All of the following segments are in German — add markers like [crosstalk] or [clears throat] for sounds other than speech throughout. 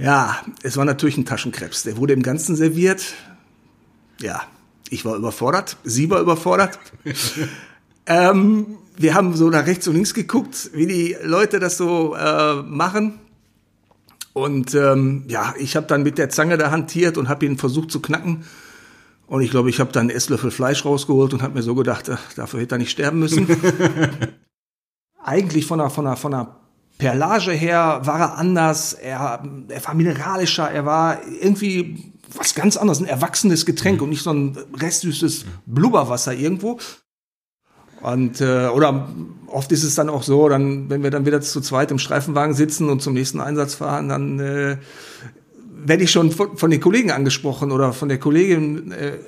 Ja, es war natürlich ein Taschenkrebs. Der wurde im Ganzen serviert. Ja, ich war überfordert. Sie war überfordert. [laughs] ähm, wir haben so nach rechts und links geguckt, wie die Leute das so äh, machen. Und ähm, ja, ich habe dann mit der Zange da hantiert und habe ihn versucht zu knacken. Und ich glaube, ich habe dann einen Esslöffel Fleisch rausgeholt und habe mir so gedacht, ach, dafür hätte er nicht sterben müssen. [laughs] Eigentlich von der, von der, von der Perlage her war er anders, er, er war mineralischer, er war irgendwie was ganz anderes, ein erwachsenes Getränk mhm. und nicht so ein restsüßes Blubberwasser irgendwo. Und äh, oder oft ist es dann auch so, dann wenn wir dann wieder zu zweit im Streifenwagen sitzen und zum nächsten Einsatz fahren, dann äh, werde ich schon von, von den Kollegen angesprochen oder von der Kollegin, äh,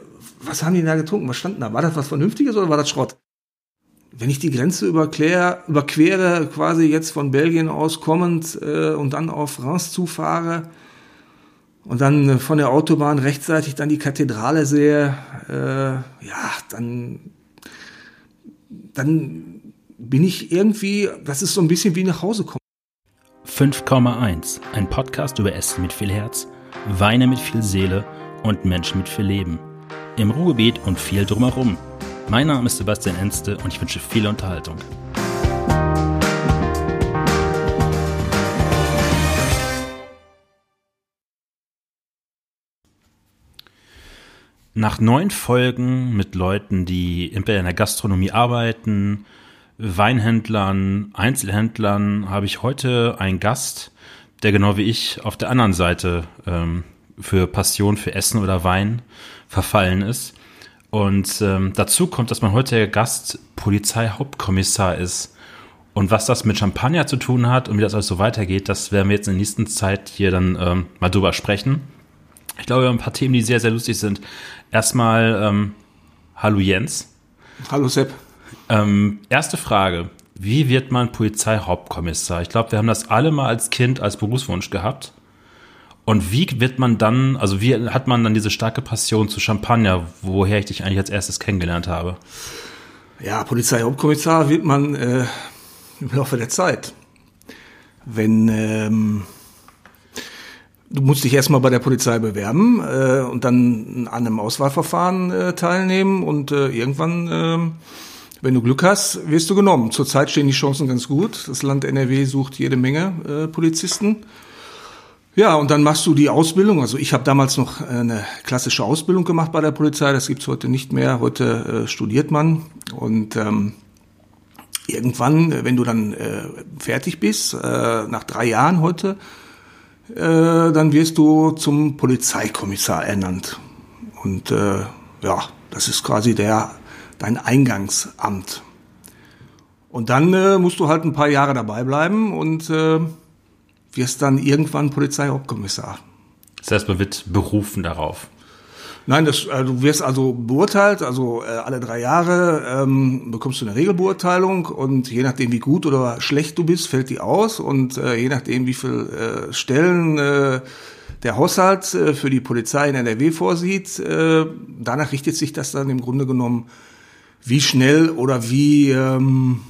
was haben die da getrunken? Was stand da? War das was Vernünftiges oder war das Schrott? Wenn ich die Grenze überquere, überquere, quasi jetzt von Belgien aus kommend äh, und dann auf Reims zufahre und dann äh, von der Autobahn rechtzeitig dann die Kathedrale sehe, äh, ja, dann, dann bin ich irgendwie, das ist so ein bisschen wie nach Hause kommen. 5,1, ein Podcast über Essen mit viel Herz, Weine mit viel Seele und Menschen mit viel Leben. Im Ruhrgebiet und viel drumherum. Mein Name ist Sebastian Enste und ich wünsche viel Unterhaltung. Nach neun Folgen mit Leuten, die in der Gastronomie arbeiten, Weinhändlern, Einzelhändlern, habe ich heute einen Gast, der genau wie ich auf der anderen Seite ähm, für Passion für Essen oder Wein verfallen ist. Und ähm, dazu kommt, dass mein heutiger Gast Polizeihauptkommissar ist. Und was das mit Champagner zu tun hat und wie das alles so weitergeht, das werden wir jetzt in der nächsten Zeit hier dann ähm, mal drüber sprechen. Ich glaube, wir haben ein paar Themen, die sehr, sehr lustig sind. Erstmal, ähm, hallo Jens. Hallo Sepp. Ähm, erste Frage. Wie wird man Polizeihauptkommissar? Ich glaube, wir haben das alle mal als Kind als Berufswunsch gehabt. Und wie wird man dann, also wie hat man dann diese starke Passion zu Champagner, woher ich dich eigentlich als erstes kennengelernt habe? Ja, Polizeihauptkommissar wird man äh, im Laufe der Zeit. Wenn ähm, du musst dich erstmal bei der Polizei bewerben äh, und dann an einem Auswahlverfahren äh, teilnehmen und äh, irgendwann, äh, wenn du Glück hast, wirst du genommen. Zurzeit stehen die Chancen ganz gut. Das Land NRW sucht jede Menge äh, Polizisten. Ja, und dann machst du die Ausbildung. Also ich habe damals noch eine klassische Ausbildung gemacht bei der Polizei. Das gibt's heute nicht mehr. Heute äh, studiert man. Und ähm, irgendwann, wenn du dann äh, fertig bist, äh, nach drei Jahren heute, äh, dann wirst du zum Polizeikommissar ernannt. Und äh, ja, das ist quasi der dein Eingangsamt. Und dann äh, musst du halt ein paar Jahre dabei bleiben und äh, wirst dann irgendwann Polizeihauptkommissar. Das heißt, man wird berufen darauf. Nein, das, äh, du wirst also beurteilt, also äh, alle drei Jahre ähm, bekommst du eine Regelbeurteilung und je nachdem, wie gut oder schlecht du bist, fällt die aus und äh, je nachdem, wie viel äh, Stellen äh, der Haushalt äh, für die Polizei in NRW vorsieht, äh, danach richtet sich das dann im Grunde genommen, wie schnell oder wie ähm,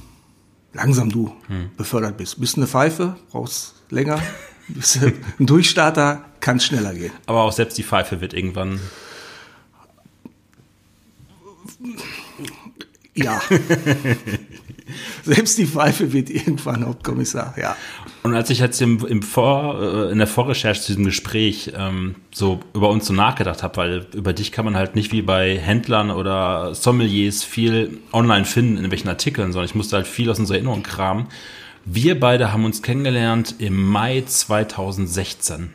langsam du hm. befördert bist. Bist eine Pfeife, brauchst länger. [laughs] Ein Durchstarter kann schneller gehen. Aber auch selbst die Pfeife wird irgendwann. Ja. [laughs] Selbst die Pfeife wird irgendwann Hauptkommissar, ja. Und als ich jetzt im, im Vor, äh, in der Vorrecherche zu diesem Gespräch ähm, so über uns so nachgedacht habe, weil über dich kann man halt nicht wie bei Händlern oder Sommeliers viel online finden in welchen Artikeln, sondern ich musste halt viel aus unserer Erinnerung kramen. Wir beide haben uns kennengelernt im Mai 2016.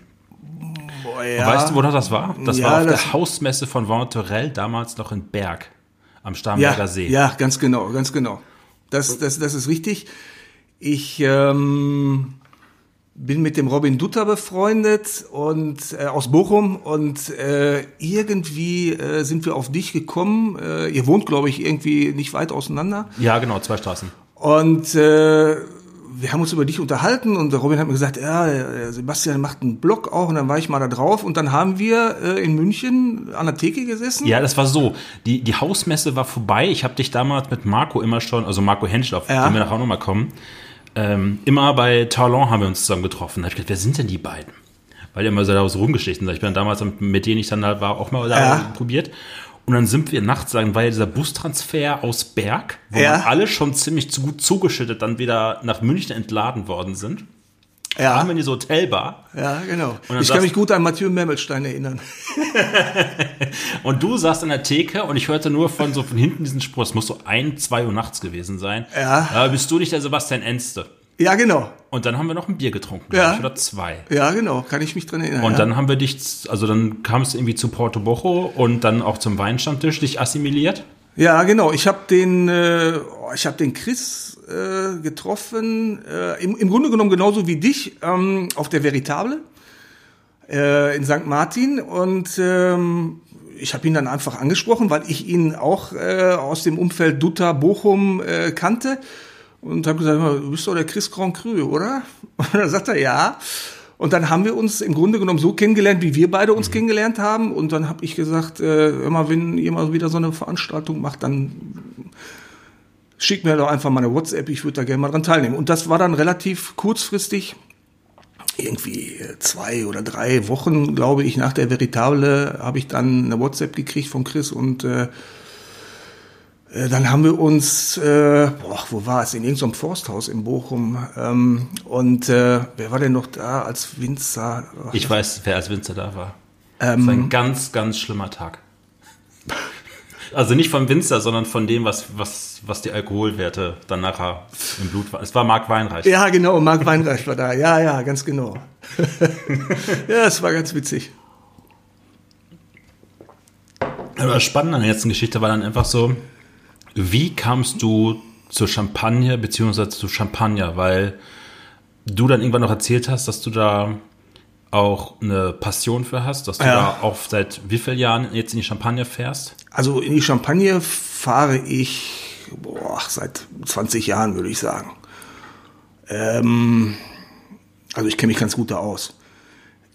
Boah, ja. weißt du, wo das war? Das ja, war auf das der Hausmesse von Venturell, damals noch in Berg am Starnberger ja, See. Ja, ganz genau, ganz genau. Das, das, das ist richtig. Ich ähm, bin mit dem Robin Dutter befreundet und äh, aus Bochum und äh, irgendwie äh, sind wir auf dich gekommen. Äh, ihr wohnt, glaube ich, irgendwie nicht weit auseinander. Ja, genau, zwei Straßen. Und äh, wir haben uns über dich unterhalten und Robin hat mir gesagt, ja, Sebastian macht einen Blog auch und dann war ich mal da drauf und dann haben wir äh, in München an der Theke gesessen. Ja, das war so. Die, die Hausmesse war vorbei. Ich habe dich damals mit Marco immer schon, also Marco Henschel, auf ja. den wir nachher auch nochmal kommen, ähm, immer bei Talon haben wir uns zusammen getroffen. Da habe ich gedacht, wer sind denn die beiden? weil die immer so daraus rumgeschichten sind. Ich bin damals mit denen ich dann da war auch mal da Ja. probiert. Und dann sind wir nachts, sagen, war ja dieser Bustransfer aus Berg, wo Ja. dann alle schon ziemlich zu gut zugeschüttet dann wieder nach München entladen worden sind. Ja, Kamen in diese Hotelbar. ja, genau. Ich kann mich gut an Mathieu Memmelstein erinnern. [laughs] Und du saßt an der Theke und ich hörte nur von so von hinten diesen Spruch, es muss so ein, zwei Uhr nachts gewesen sein. Ja. bist du nicht der Sebastian Enste? Ja, genau. Und dann haben wir noch ein Bier getrunken, Ja. ich, oder zwei. Ja, genau. Kann ich mich dran erinnern. Und ja. dann haben wir dich, also dann kam es irgendwie zu Porto Bocho und dann auch zum Weinstammtisch dich assimiliert. Ja, genau. Ich habe den, äh, ich habe den Chris äh, getroffen. Äh, im, Im Grunde genommen genauso wie dich ähm, auf der Veritable äh, in St. Martin und ähm, ich habe ihn dann einfach angesprochen, weil ich ihn auch äh, aus dem Umfeld Dutta Bochum äh, kannte und habe gesagt, du bist doch der Chris Grand Cru, oder? [laughs] Und dann sagt er ja. Und dann haben wir uns im Grunde genommen so kennengelernt, wie wir beide uns kennengelernt haben. Und dann habe ich gesagt, äh, immer wenn ihr mal wieder so eine Veranstaltung macht, dann schickt mir doch einfach mal eine WhatsApp, ich würde da gerne mal dran teilnehmen. Und das war dann relativ kurzfristig, irgendwie äh, zwei oder drei Wochen, glaube ich, nach der Veritable habe ich dann eine WhatsApp gekriegt von Chris und äh, dann haben wir uns, äh, boah, wo war es, in irgendeinem Forsthaus in Bochum. Ähm, und äh, wer war denn noch da als Winzer? Ach, Ich weiß, wer als Winzer da war. Ähm. das war ein ganz, ganz schlimmer Tag. Also nicht vom Winzer, sondern von dem, was, was, was die Alkoholwerte dann nachher im Blut waren. Es war Marc Weinreich. Ja, genau, Marc Weinreich war da. Ja, ja, ganz genau. [laughs] ja, es war ganz witzig. Aber das Spannende an der letzten Geschichte war dann einfach so, wie kamst du zur Champagne beziehungsweise zu Champagner? Weil du dann irgendwann noch erzählt hast, dass du da auch eine Passion für hast, dass du Ja. da auch seit wie vielen Jahren jetzt in die Champagne fährst? Also in die Champagne fahre ich boah, seit 20 Jahren, würde ich sagen. Ähm, also ich kenne mich ganz gut da aus.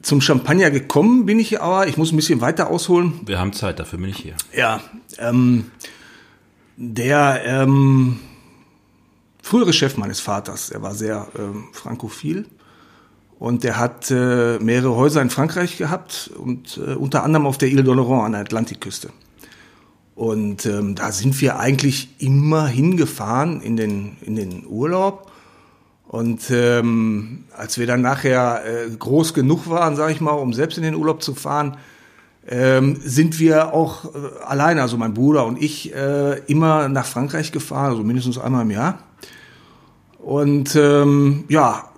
Zum Champagner gekommen bin ich aber, ich muss ein bisschen weiter ausholen. Wir haben Zeit, dafür bin ich hier. Ja, ähm, der ähm, frühere Chef meines Vaters, er war sehr ähm, frankophil und der hat äh, mehrere Häuser in Frankreich gehabt und äh, unter anderem auf der Ile d'Oléron an der Atlantikküste. Und ähm, da sind wir eigentlich immer hingefahren in den, in den Urlaub. Und ähm, als wir dann nachher äh, groß genug waren, sage ich mal, um selbst in den Urlaub zu fahren, ähm, sind wir auch äh, alleine, also mein Bruder und ich, äh, immer nach Frankreich gefahren, also mindestens einmal im Jahr. Und ähm, ja,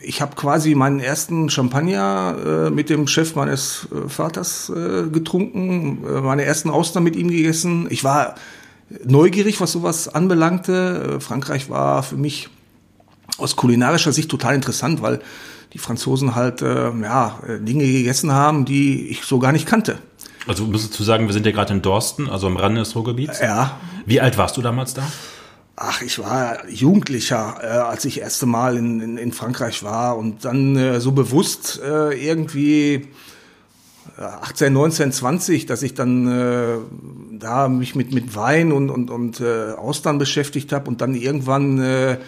ich habe quasi meinen ersten Champagner äh, mit dem Chef meines äh, Vaters äh, getrunken, äh, meine ersten Austern mit ihm gegessen. Ich war neugierig, was sowas anbelangte. Äh, Frankreich war für mich aus kulinarischer Sicht total interessant, weil die Franzosen halt äh, ja, äh, Dinge gegessen haben, die ich so gar nicht kannte. Also müsstest du sagen, wir sind ja gerade in Dorsten, also am Rande des Ruhrgebiets. Ja, Wie alt warst du damals da? Ach, ich war Jugendlicher, äh, als ich erste Mal in, in, in Frankreich war und dann äh, so bewusst äh, irgendwie äh, 18, 19, 20, dass ich dann äh, da mich mit, mit Wein und, und, und äh, Austern beschäftigt habe und dann irgendwann äh,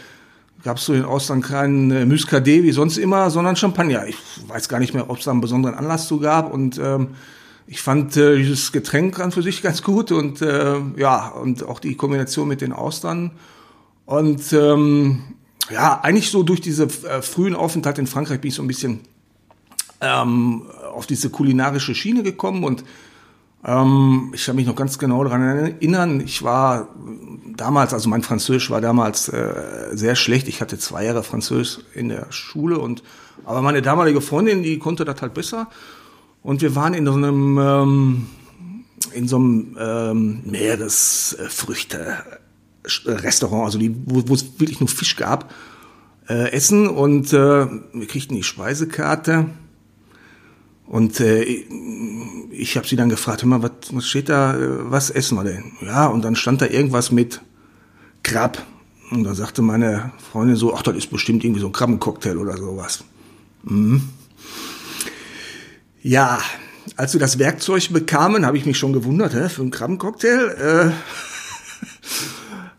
gab es so in Austern keinen äh, Muscadet wie sonst immer, sondern Champagner. Ich weiß gar nicht mehr, ob es da einen besonderen Anlass zu gab und ähm, ich fand äh, dieses Getränk an für sich ganz gut und äh, ja, und auch die Kombination mit den Austern. Und ähm, ja, eigentlich so durch diese äh, frühen Aufenthalt in Frankreich bin ich so ein bisschen ähm, auf diese kulinarische Schiene gekommen und ähm, ich kann mich noch ganz genau daran erinnern, ich war damals, also mein Französisch war damals äh, sehr schlecht. Ich hatte zwei Jahre Französisch in der Schule und aber meine damalige Freundin, die konnte das halt besser. Und wir waren in so einem, ähm, in so einem ähm, Meeresfrüchte-Restaurant, also die, wo, es wirklich nur Fisch gab, äh, essen und äh, wir kriegten die Speisekarte. Und äh, ich habe sie dann gefragt, hör mal, was, was steht da, was essen wir denn? Ja, und dann stand da irgendwas mit Krab. Und da sagte meine Freundin so, ach, das ist bestimmt irgendwie so ein Krabbencocktail oder sowas. Mhm. Ja, als wir das Werkzeug bekamen, habe ich mich schon gewundert, hä, für einen Krabbencocktail.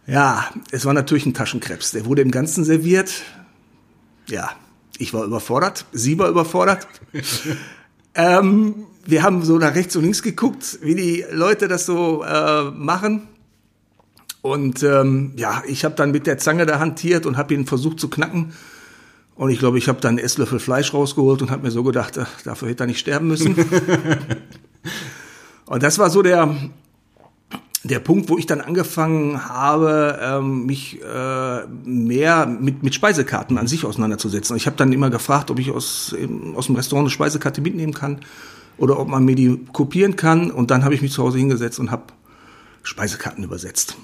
Äh, [laughs] ja, es war natürlich ein Taschenkrebs. Der wurde im Ganzen serviert. Ja, Ich war überfordert, sie war überfordert. Ähm, wir haben so nach rechts und links geguckt, wie die Leute das so äh, machen. Und ähm, ja, ich habe dann mit der Zange da hantiert und habe ihn versucht zu knacken. Und ich glaube, ich habe dann einen Esslöffel Fleisch rausgeholt und habe mir so gedacht, ach, dafür hätte er nicht sterben müssen. [laughs] und das war so der, der Punkt, wo ich dann angefangen habe, ähm, mich äh, mehr mit, mit Speisekarten an sich auseinanderzusetzen. Ich habe dann immer gefragt, ob ich aus, aus dem Restaurant eine Speisekarte mitnehmen kann oder ob man mir die kopieren kann. Und dann habe ich mich zu Hause hingesetzt und habe Speisekarten übersetzt.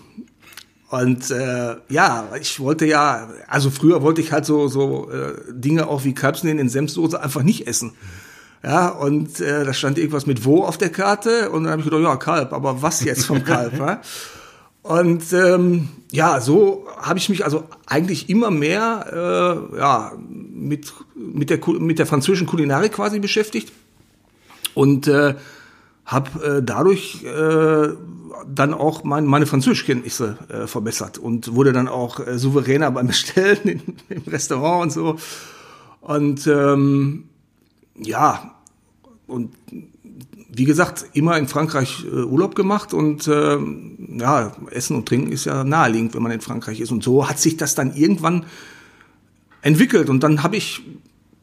Und äh, ja, ich wollte ja, also früher wollte ich halt so so äh, Dinge auch wie Kalbsnähen in Senfsoße einfach nicht essen. Ja, und äh, da stand irgendwas mit wo auf der Karte und dann habe ich gedacht, ja, Kalb, aber was jetzt vom Kalb? [laughs] ja? Und ähm, ja, so habe ich mich also eigentlich immer mehr äh, ja, mit, mit, der, mit der französischen Kulinarik quasi beschäftigt und äh, habe äh, dadurch äh, dann auch mein, meine Französischkenntnisse äh, verbessert und wurde dann auch äh, souveräner beim Bestellen in, [laughs] im Restaurant und so. Und ähm, ja, und wie gesagt, immer in Frankreich äh, Urlaub gemacht und äh, ja, Essen und Trinken ist ja naheliegend, wenn man in Frankreich ist. Und so hat sich das dann irgendwann entwickelt. Und dann habe ich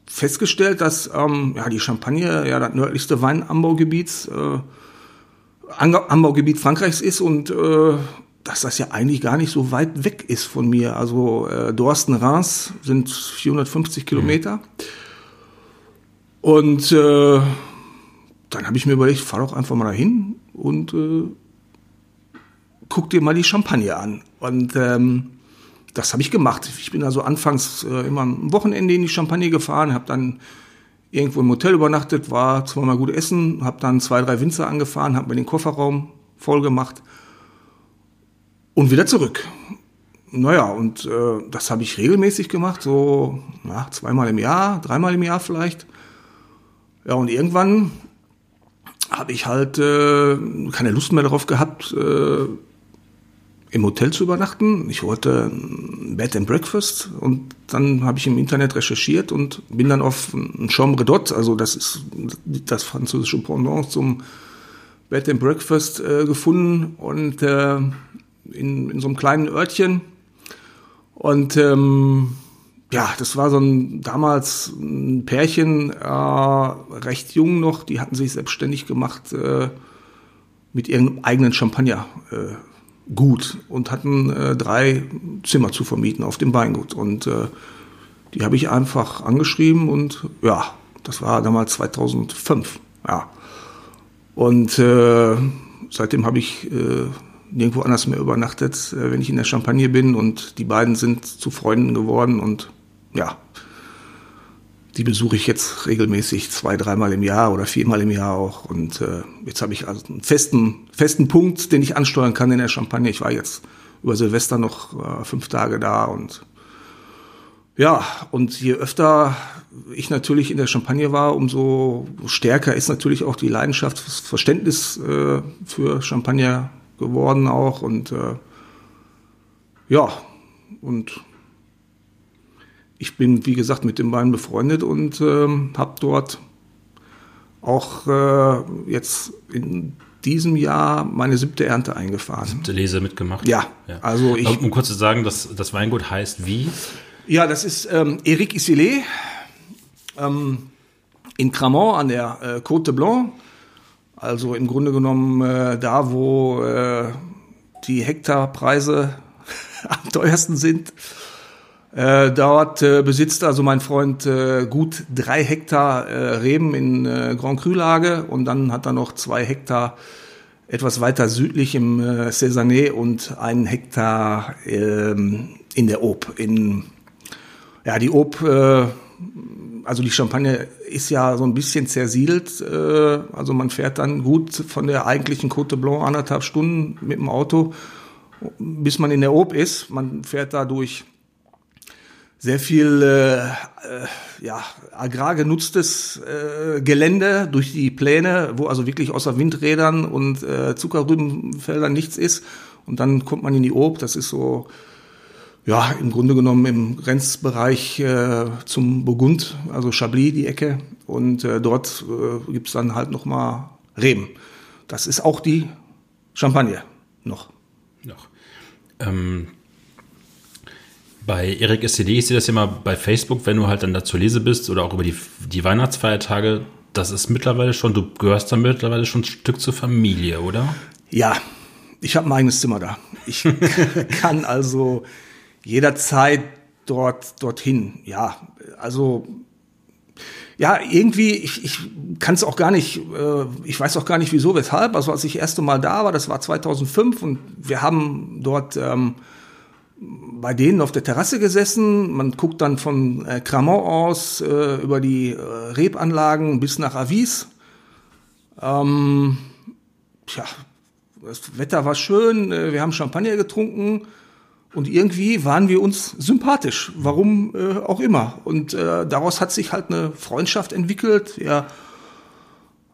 festgestellt, dass ähm, ja, die Champagne ja das nördlichste Weinanbaugebiet äh, Anbaugebiet Frankreichs ist und äh, dass das ja eigentlich gar nicht so weit weg ist von mir. Also äh, Dorsten-Reims sind 450 Kilometer. Mhm. Und äh, dann habe ich mir überlegt, fahr doch einfach mal dahin und äh, guck dir mal die Champagne an. Und ähm, das habe ich gemacht. Ich bin also anfangs äh, immer am Wochenende in die Champagne gefahren, habe dann irgendwo im Hotel übernachtet, war zweimal gut essen, habe dann zwei, drei Winzer angefahren, habe mir den Kofferraum voll gemacht und wieder zurück. Naja, und äh, das habe ich regelmäßig gemacht, so na, zweimal im Jahr, dreimal im Jahr vielleicht. Ja, und irgendwann habe ich halt äh, keine Lust mehr darauf gehabt, äh, im Hotel zu übernachten. Ich wollte ein Bed and Breakfast und dann habe ich im Internet recherchiert und bin dann auf ein Chambre d'Hôte, also das ist das französische Pendant zum Bed and Breakfast äh, gefunden und äh, in, in so einem kleinen Örtchen und ähm, ja, das war so ein damals ein Pärchen, äh, recht jung noch, die hatten sich selbstständig gemacht äh, mit ihrem eigenen Champagner. Äh, gut und hatten äh, drei Zimmer zu vermieten auf dem Weingut. Und äh, die habe ich einfach angeschrieben und ja, das war damals 2005. Ja. Und äh, seitdem habe ich äh, nirgendwo anders mehr übernachtet, äh, wenn ich in der Champagne bin. Und die beiden sind zu Freunden geworden und ja, die besuche ich jetzt regelmäßig zwei, dreimal im Jahr oder viermal im Jahr auch. Und äh, jetzt habe ich also einen festen, festen Punkt, den ich ansteuern kann in der Champagne. Ich war jetzt über Silvester noch äh, fünf Tage da und ja, und je öfter ich natürlich in der Champagne war, umso stärker ist natürlich auch die Leidenschaft, das Verständnis äh, für Champagner geworden auch und äh, ja, und ich bin, wie gesagt, mit den beiden befreundet und ähm, habe dort auch äh, jetzt in diesem Jahr meine siebte Ernte eingefahren. Siebte Lese mitgemacht? Ja. ja. Also ich, um kurz zu sagen, dass das Weingut heißt wie? Ja, das ist ähm, Eric Isilé ähm, in Cramont an der äh, Côte de Blanc. Also im Grunde genommen äh, da, wo äh, die Hektarpreise [laughs] am teuersten sind. Äh, dort äh, besitzt also mein Freund äh, gut drei Hektar äh, Reben in äh, Grand Cru-Lage und dann hat er noch zwei Hektar etwas weiter südlich im äh, Cézanne und einen Hektar ähm, in der Aube. In, ja, die Aube, äh, also die Champagne ist ja so ein bisschen zersiedelt. Äh, also man fährt dann gut von der eigentlichen Côte Blanc anderthalb Stunden mit dem Auto, bis man in der Aube ist. Man fährt da durch sehr viel äh, äh, ja, agrar genutztes äh, Gelände durch die Pläne, wo also wirklich außer Windrädern und äh, Zuckerrübenfeldern nichts ist. Und dann kommt man in die Ob, das ist so ja, im Grunde genommen im Grenzbereich äh, zum Burgund, also Chablis, die Ecke. Und äh, dort äh, gibt es dann halt nochmal Reben. Das ist auch die Champagne noch. Noch. Ähm, bei Erik SCD, ich sehe das ja mal bei Facebook, wenn du halt dann dazu lese bist oder auch über die, die Weihnachtsfeiertage, das ist mittlerweile schon, du gehörst dann mittlerweile schon ein Stück zur Familie, oder? Ja, ich habe ein eigenes Zimmer da. Ich [laughs] kann also jederzeit dort dorthin. Ja, also ja, irgendwie, ich, ich kann es auch gar nicht, äh, ich weiß auch gar nicht wieso, weshalb. Also als ich das erste Mal da war, das war 2005 und wir haben dort ähm, bei denen auf der Terrasse gesessen. Man guckt dann von äh, Cramont aus äh, über die äh, Rebanlagen bis nach Avis. Ähm, tja, das Wetter war schön, äh, wir haben Champagner getrunken und irgendwie waren wir uns sympathisch, warum äh, auch immer. Und äh, daraus hat sich halt eine Freundschaft entwickelt. Wir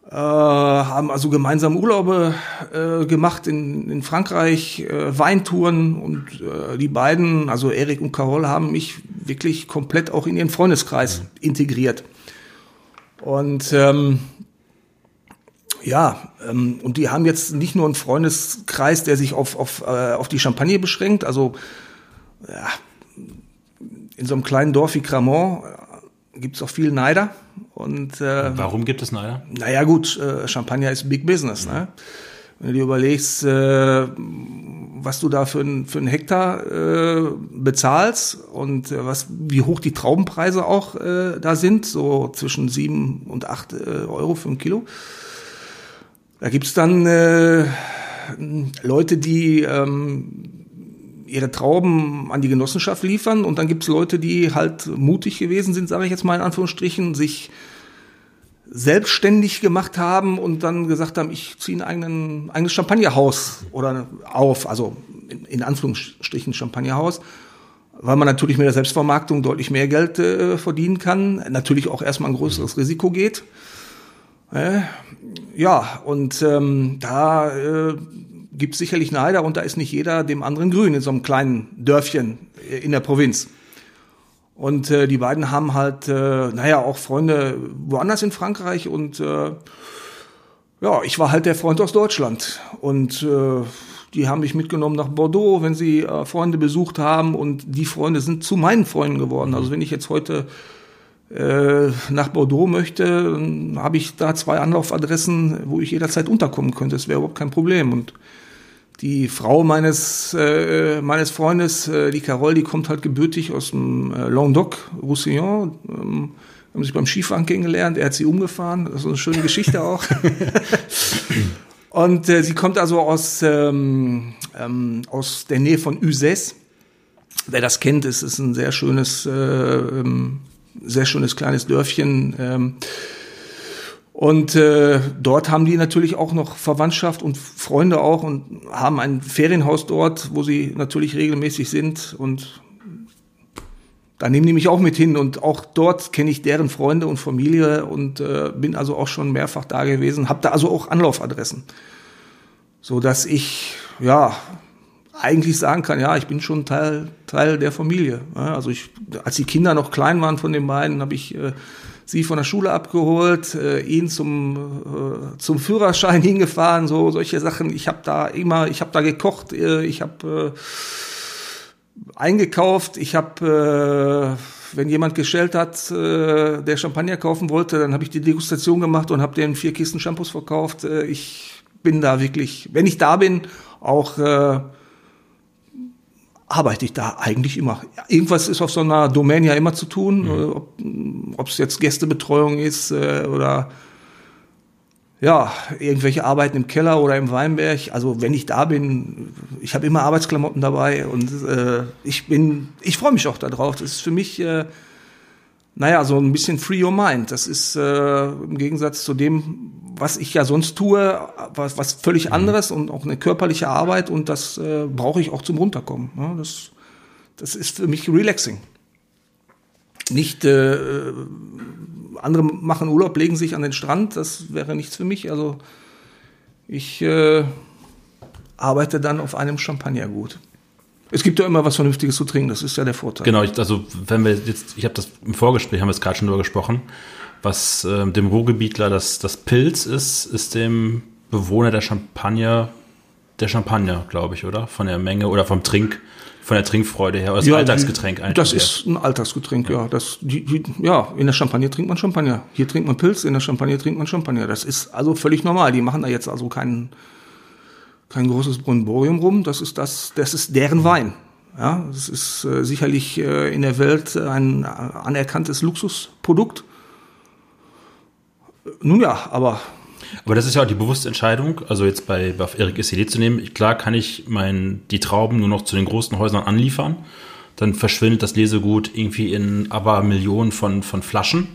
äh, haben also gemeinsam Urlaube äh, gemacht in, in Frankreich, äh, Weintouren und äh, die beiden, also Erik und Carol, haben mich wirklich komplett auch in ihren Freundeskreis integriert. Und ähm, ja, ähm, und die haben jetzt nicht nur einen Freundeskreis, der sich auf, auf, äh, auf die Champagne beschränkt. Also ja, in so einem kleinen Dorf wie Cramont äh, gibt es auch viel Neider. Und, äh, Warum gibt es Neider? Naja gut, äh, Champagner ist Big Business. Mhm. Ne? Wenn du dir überlegst, äh, was du da für, ein, für einen Hektar äh, bezahlst und äh, was, wie hoch die Traubenpreise auch äh, da sind, so zwischen sieben und acht äh, Euro für ein Kilo. Da gibt's dann äh, Leute, die ähm, ihre Trauben an die Genossenschaft liefern und dann gibt's Leute, die halt mutig gewesen sind, sage ich jetzt mal in Anführungsstrichen, sich selbstständig gemacht haben und dann gesagt haben, ich ziehe ein eigenen, eigenes Champagnerhaus oder auf, also in, in Anführungsstrichen Champagnerhaus, weil man natürlich mit der Selbstvermarktung deutlich mehr Geld äh, verdienen kann, natürlich auch erstmal ein größeres Risiko geht. Äh, ja, und ähm, da äh, gibt es sicherlich Neider und da ist nicht jeder dem anderen grün in so einem kleinen Dörfchen äh, in der Provinz. Und äh, die beiden haben halt, äh, naja, auch Freunde woanders in Frankreich und äh, ja, ich war halt der Freund aus Deutschland und äh, die haben mich mitgenommen nach Bordeaux, wenn sie äh, Freunde besucht haben und die Freunde sind zu meinen Freunden geworden. Also wenn ich jetzt heute äh, nach Bordeaux möchte, habe ich da zwei Anlaufadressen, wo ich jederzeit unterkommen könnte. Das wäre überhaupt kein Problem. Und die Frau meines, äh, meines Freundes, äh, die Carole, die kommt halt gebürtig aus dem äh, Languedoc, Roussillon. Ähm, haben sich beim Skifahren kennengelernt. Er hat sie umgefahren. Das ist eine schöne Geschichte auch. [laughs] Und äh, sie kommt also aus, ähm, ähm, aus der Nähe von Uzès. Wer das kennt, ist, ist ein sehr schönes äh, ähm, sehr schönes kleines Dörfchen. Und äh, dort haben die natürlich auch noch Verwandtschaft und Freunde auch und haben ein Ferienhaus dort, wo sie natürlich regelmäßig sind. Und da nehmen die mich auch mit hin. Und auch dort kenne ich deren Freunde und Familie und äh, bin also auch schon mehrfach da gewesen. Habe da also auch Anlaufadressen. So dass ich, ja, eigentlich sagen kann, ja, ich bin schon Teil, Teil der Familie. Also ich, als die Kinder noch klein waren von den beiden, habe ich äh, sie von der Schule abgeholt, äh, ihn zum, äh, zum Führerschein [laughs] hingefahren, so solche Sachen. Ich habe da immer, ich habe da gekocht, äh, ich habe äh, eingekauft, ich habe äh, wenn jemand gestellt hat, äh, der Champagner kaufen wollte, dann habe ich die Degustation gemacht und habe den vier Kisten Shampoos verkauft. Äh, ich bin da wirklich, wenn ich da bin, auch äh, arbeite ich da eigentlich immer. Irgendwas ist auf so einer Domain ja immer zu tun, mhm. ob es jetzt Gästebetreuung ist äh, oder ja, irgendwelche Arbeiten im Keller oder im Weinberg. Also wenn ich da bin, ich habe immer Arbeitsklamotten dabei und äh, ich bin, ich freue mich auch darauf. Das ist für mich, äh, naja, so ein bisschen free your mind. Das ist äh, im Gegensatz zu dem, was ich ja sonst tue, was, was völlig mhm. anderes und auch eine körperliche Arbeit und das äh, brauche ich auch zum Runterkommen. Ja, das, das ist für mich relaxing. Nicht äh, andere machen Urlaub, legen sich an den Strand, das wäre nichts für mich. Also ich äh, arbeite dann auf einem Champagnergut. Es gibt ja immer was Vernünftiges zu trinken, das ist ja der Vorteil. Genau, ich, also wenn wir jetzt, ich habe das im Vorgespräch, haben wir es gerade schon drüber gesprochen, was äh, dem Ruhrgebietler das, das Pilz ist, ist dem Bewohner der Champagner der Champagner, glaube ich, oder? Von der Menge oder vom Trink, von der Trinkfreude her. Oder das Ja, Alltagsgetränk eigentlich. Das ist ein Alltagsgetränk, ja. Das, die, die, ja, in der Champagne trinkt man Champagner. Hier trinkt man Pilz, in der Champagne trinkt man Champagner. Das ist also völlig normal. Die machen da jetzt also kein, kein großes Brunborium rum. Das ist das, das ist deren Wein. Ja, das ist äh, sicherlich äh, in der Welt ein anerkanntes Luxusprodukt. Nun ja, aber Aber das ist ja auch die bewusste Entscheidung, also jetzt bei, bei Erik SED zu nehmen. Klar kann ich mein, die Trauben nur noch zu den großen Häusern anliefern. Dann verschwindet das Lesegut irgendwie in aber Millionen von, von Flaschen.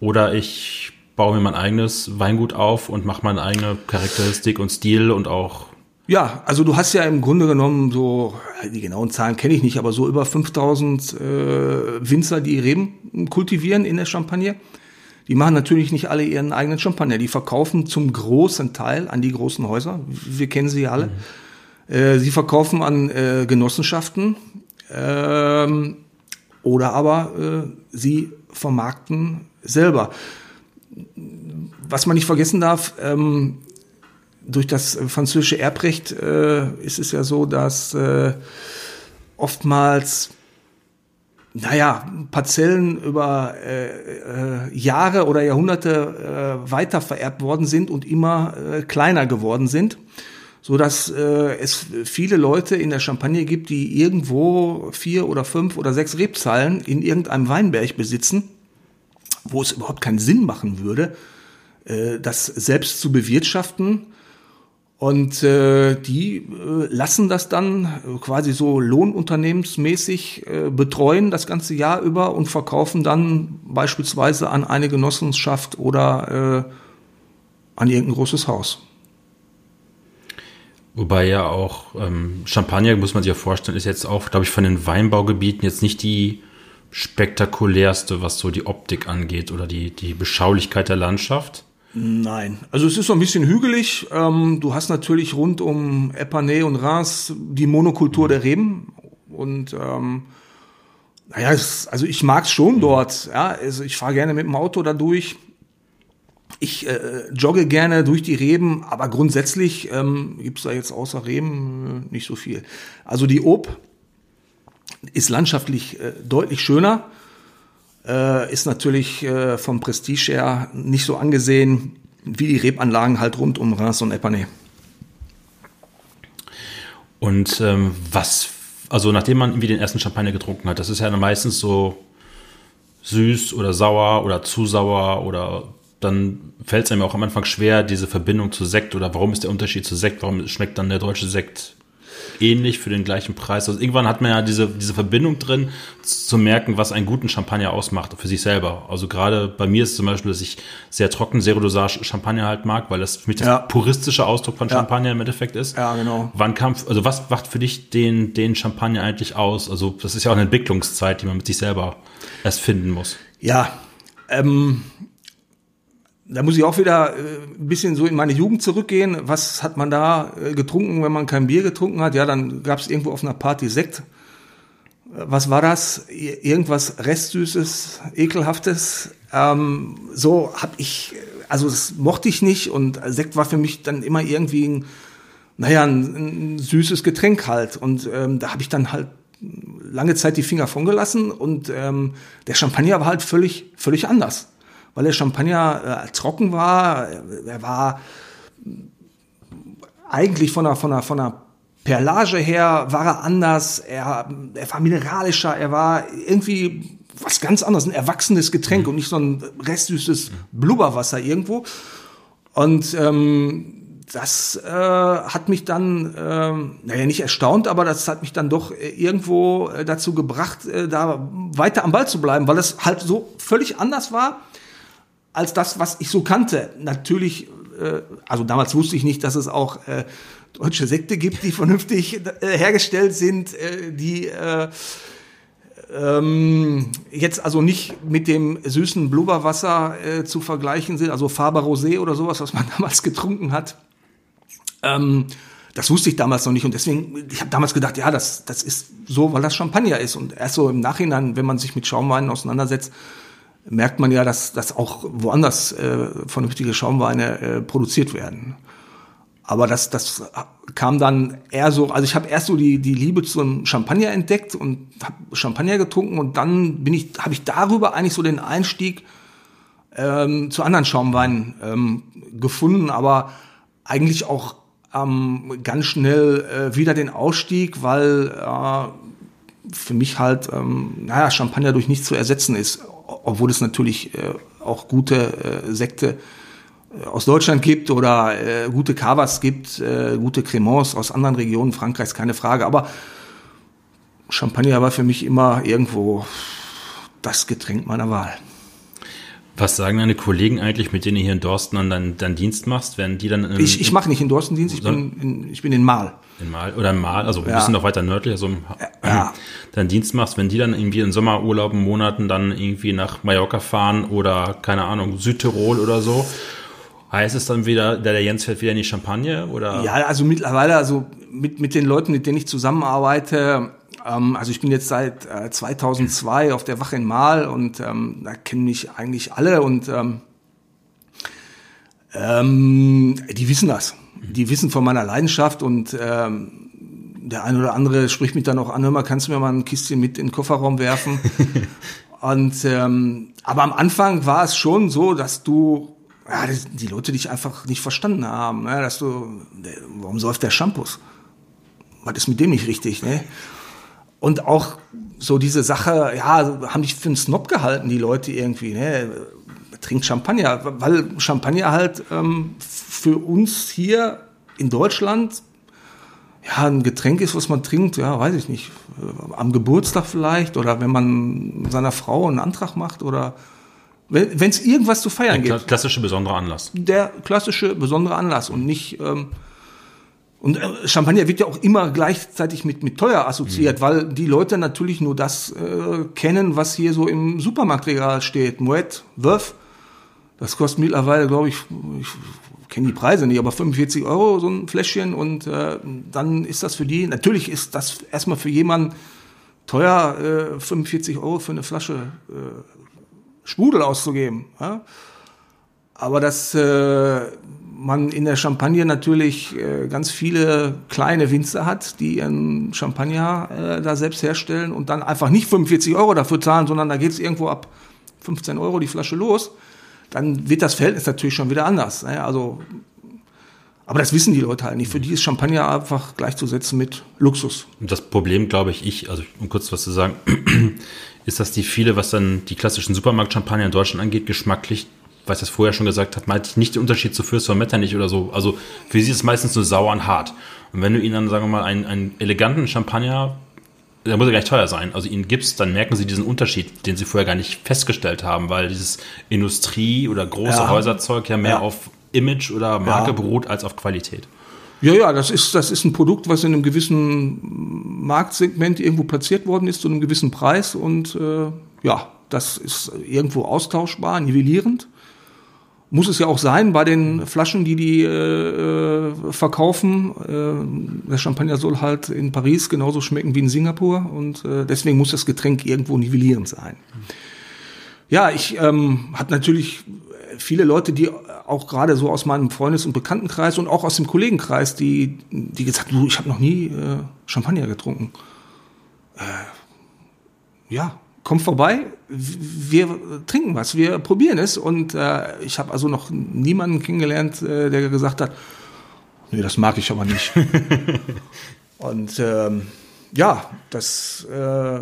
Oder ich baue mir mein eigenes Weingut auf und mache meine eigene Charakteristik und Stil und auch Ja, also du hast ja im Grunde genommen so, die genauen Zahlen kenne ich nicht, aber so über 5000 äh, Winzer, die Reben kultivieren in der Champagne. Die machen natürlich nicht alle ihren eigenen Champagner. Die verkaufen zum großen Teil an die großen Häuser. Wir kennen sie alle. Äh, sie verkaufen an äh, Genossenschaften ähm, oder aber äh, sie vermarkten selber. Was man nicht vergessen darf, ähm, durch das französische Erbrecht äh, ist es ja so, dass äh, oftmals, naja, Parzellen über äh, äh, Jahre oder Jahrhunderte äh, weiter vererbt worden sind und immer äh, kleiner geworden sind, so dass äh, es viele Leute in der Champagne gibt, die irgendwo vier oder fünf oder sechs Rebzahlen in irgendeinem Weinberg besitzen, wo es überhaupt keinen Sinn machen würde, äh, das selbst zu bewirtschaften. Und äh, die äh, lassen das dann äh, quasi so lohnunternehmensmäßig äh, betreuen das ganze Jahr über und verkaufen dann beispielsweise an eine Genossenschaft oder äh, an irgendein großes Haus. Wobei ja auch ähm, Champagner, muss man sich ja vorstellen, ist jetzt auch, glaube ich, von den Weinbaugebieten jetzt nicht die spektakulärste, was so die Optik angeht oder die, die Beschaulichkeit der Landschaft. Nein, also es ist so ein bisschen hügelig. Ähm, du hast natürlich rund um Epernay und Reims die Monokultur der Reben und ähm, naja, es, also ich mag's schon dort. Ja, also ich fahre gerne mit dem Auto da durch. Ich äh, jogge gerne durch die Reben, aber grundsätzlich ähm, gibt's da jetzt außer Reben äh, nicht so viel. Also die Ob ist landschaftlich äh, deutlich schöner äh, ist natürlich äh, vom Prestige her nicht so angesehen wie die Rebanlagen halt rund um Reims und Epernay. Und ähm, was, also nachdem man irgendwie den ersten Champagner getrunken hat, das ist ja meistens so süß oder sauer oder zu sauer oder dann fällt es einem auch am Anfang schwer, diese Verbindung zu Sekt oder warum ist der Unterschied zu Sekt, warum schmeckt dann der deutsche Sekt ähnlich für den gleichen Preis. Also irgendwann hat man ja diese, diese Verbindung drin, zu merken, was einen guten Champagner ausmacht für sich selber. Also gerade bei mir ist zum Beispiel, dass ich sehr trocken Zero Dosage Champagner halt mag, weil das für mich Ja. puristische Ausdruck von Ja. Champagner im Endeffekt ist. Ja, genau. Wann kam, also was macht für dich den, den Champagner eigentlich aus? Also das ist ja auch eine Entwicklungszeit, die man mit sich selber erst finden muss. Ja, ähm, da muss ich auch wieder äh, ein bisschen so in meine Jugend zurückgehen. Was hat man da äh, getrunken, wenn man kein Bier getrunken hat? Ja, dann gab es irgendwo auf einer Party Sekt. Äh, Was war das? Ir- Irgendwas Restsüßes, Ekelhaftes. Ähm, so hab ich, also das mochte ich nicht und Sekt war für mich dann immer irgendwie ein, naja, ein, ein süßes Getränk halt. Und ähm, da habe ich dann halt lange Zeit die Finger von gelassen und ähm, der Champagner war halt völlig, völlig anders. Weil der Champagner äh, trocken war, er war eigentlich von der, von der, von der Perlage her war er anders, er, er war mineralischer, er war irgendwie was ganz anderes, ein erwachsenes Getränk und nicht so ein restsüßes Blubberwasser irgendwo. Und ähm, das äh, hat mich dann, ähm, naja, nicht erstaunt, aber das hat mich dann doch äh, irgendwo äh, dazu gebracht, äh, da weiter am Ball zu bleiben, weil es halt so völlig anders war als das, was ich so kannte. Natürlich, äh, also damals wusste ich nicht, dass es auch äh, deutsche Sekte gibt, die [laughs] vernünftig äh, hergestellt sind, äh, die äh, ähm, jetzt also nicht mit dem süßen Blubberwasser äh, zu vergleichen sind, also Faber Rosé oder sowas, was man [laughs] damals getrunken hat. Ähm, das wusste ich damals noch nicht und deswegen, ich habe damals gedacht, ja, das, das ist so, weil das Champagner ist. Und erst so im Nachhinein, wenn man sich mit Schaumweinen auseinandersetzt, merkt man ja, dass, dass auch woanders äh, vernünftige Schaumweine äh, produziert werden. Aber das, das kam dann eher so, also ich habe erst so die, die Liebe zum Champagner entdeckt und habe Champagner getrunken und dann bin ich, habe ich darüber eigentlich so den Einstieg ähm, zu anderen Schaumweinen ähm, gefunden, aber eigentlich auch ähm, ganz schnell äh, wieder den Ausstieg, weil äh, für mich halt, ähm, naja, Champagner durch nichts zu ersetzen ist, obwohl es natürlich äh, auch gute äh, Sekte äh, aus Deutschland gibt oder gute Cavas gibt, gute Cremants aus anderen Regionen Frankreichs, keine Frage. Aber Champagner war für mich immer irgendwo das Getränk meiner Wahl. Was sagen deine Kollegen eigentlich, mit denen du hier in Dorsten dann deinen, Dienst machst, wenn die dann in, Ich, ich mache nicht in Dorsten Dienst, ich bin in, ich bin in Mal. In Mal oder in Mal, also ein bisschen noch weiter nördlich, also ja. [clears throat] deinen Dienst machst, wenn die dann irgendwie in Sommerurlauben Monaten dann irgendwie nach Mallorca fahren oder keine Ahnung Südtirol oder so, heißt es dann wieder, der, der Jens fährt wieder in die Champagne oder? Ja, also mittlerweile, also mit mit den Leuten, mit denen ich zusammenarbeite, ähm, also ich bin jetzt seit äh, 2002 auf der Wache in Mal und ähm, da kennen mich eigentlich alle und ähm, ähm, die wissen das. Die wissen von meiner Leidenschaft und ähm, der eine oder andere spricht mich dann auch an, hör mal, kannst du mir mal ein Kistchen mit in den Kofferraum werfen? [laughs] und ähm, aber am Anfang war es schon so, dass du ja, die Leute dich einfach nicht verstanden haben, ne? dass du, warum säuft der Shampoos? Was ist mit dem nicht richtig, ne? Und auch so diese Sache, ja, haben dich für einen Snob gehalten, die Leute irgendwie, ne? Trinkt Champagner, weil Champagner halt ähm, für uns hier in Deutschland ja ein Getränk ist, was man trinkt, ja, weiß ich nicht, äh, am Geburtstag vielleicht oder wenn man seiner Frau einen Antrag macht oder wenn es irgendwas zu feiern der gibt. Klassische besondere Anlass. Der klassische besondere Anlass und nicht ähm, und äh, Champagner wird ja auch immer gleichzeitig mit, mit teuer assoziiert, mhm. weil die Leute natürlich nur das äh, kennen, was hier so im Supermarktregal steht. Moet, Wurf, das kostet mittlerweile, glaube ich, ich kenne die Preise nicht, aber 45 Euro so ein Fläschchen und äh, dann ist das für die, natürlich ist das erstmal für jemanden teuer, äh, 45 Euro für eine Flasche äh, Sprudel auszugeben. Ja? Aber das äh, man in der Champagne natürlich äh, ganz viele kleine Winzer hat, die ihren Champagner äh, da selbst herstellen und dann einfach nicht 45 Euro dafür zahlen, sondern da geht es irgendwo ab 15 Euro die Flasche los, dann wird das Verhältnis natürlich schon wieder anders. Ne? Also, aber das wissen die Leute halt nicht. Für die ist Champagner einfach gleichzusetzen mit Luxus. Das Problem, glaube ich, ich, also um kurz was zu sagen, [clears throat] ist, dass die viele, was dann die klassischen Supermarkt-Champagner in Deutschland angeht, geschmacklich weil ich das vorher schon gesagt habe, meinte ich nicht den Unterschied zu Fürst von Metternich oder so. Also für sie ist es meistens nur sauer und hart. Und wenn du ihnen dann, sagen wir mal, einen, einen eleganten Champagner, der muss ja gar nicht teuer sein, also ihnen gibst, dann merken sie diesen Unterschied, den sie vorher gar nicht festgestellt haben, weil dieses Industrie- oder große ja. Häuserzeug ja mehr ja. auf Image oder Marke ja. beruht als auf Qualität. Ja, ja, das ist, das ist ein Produkt, was in einem gewissen Marktsegment irgendwo platziert worden ist, zu einem gewissen Preis und äh, ja, das ist irgendwo austauschbar, nivellierend muss es ja auch sein bei den Flaschen, die die äh, verkaufen. Äh, der Champagner soll halt in Paris genauso schmecken wie in Singapur und äh, deswegen muss das Getränk irgendwo nivellierend sein. Ja, ich ähm, habe natürlich viele Leute, die auch gerade so aus meinem Freundes- und Bekanntenkreis und auch aus dem Kollegenkreis, die, die gesagt, du, ich habe noch nie äh, Champagner getrunken. Äh, ja, komm vorbei, wir trinken was, wir probieren es. Und äh, ich habe also noch niemanden kennengelernt, äh, der gesagt hat, nee, das mag ich aber nicht. [laughs] und ähm, ja, das, äh,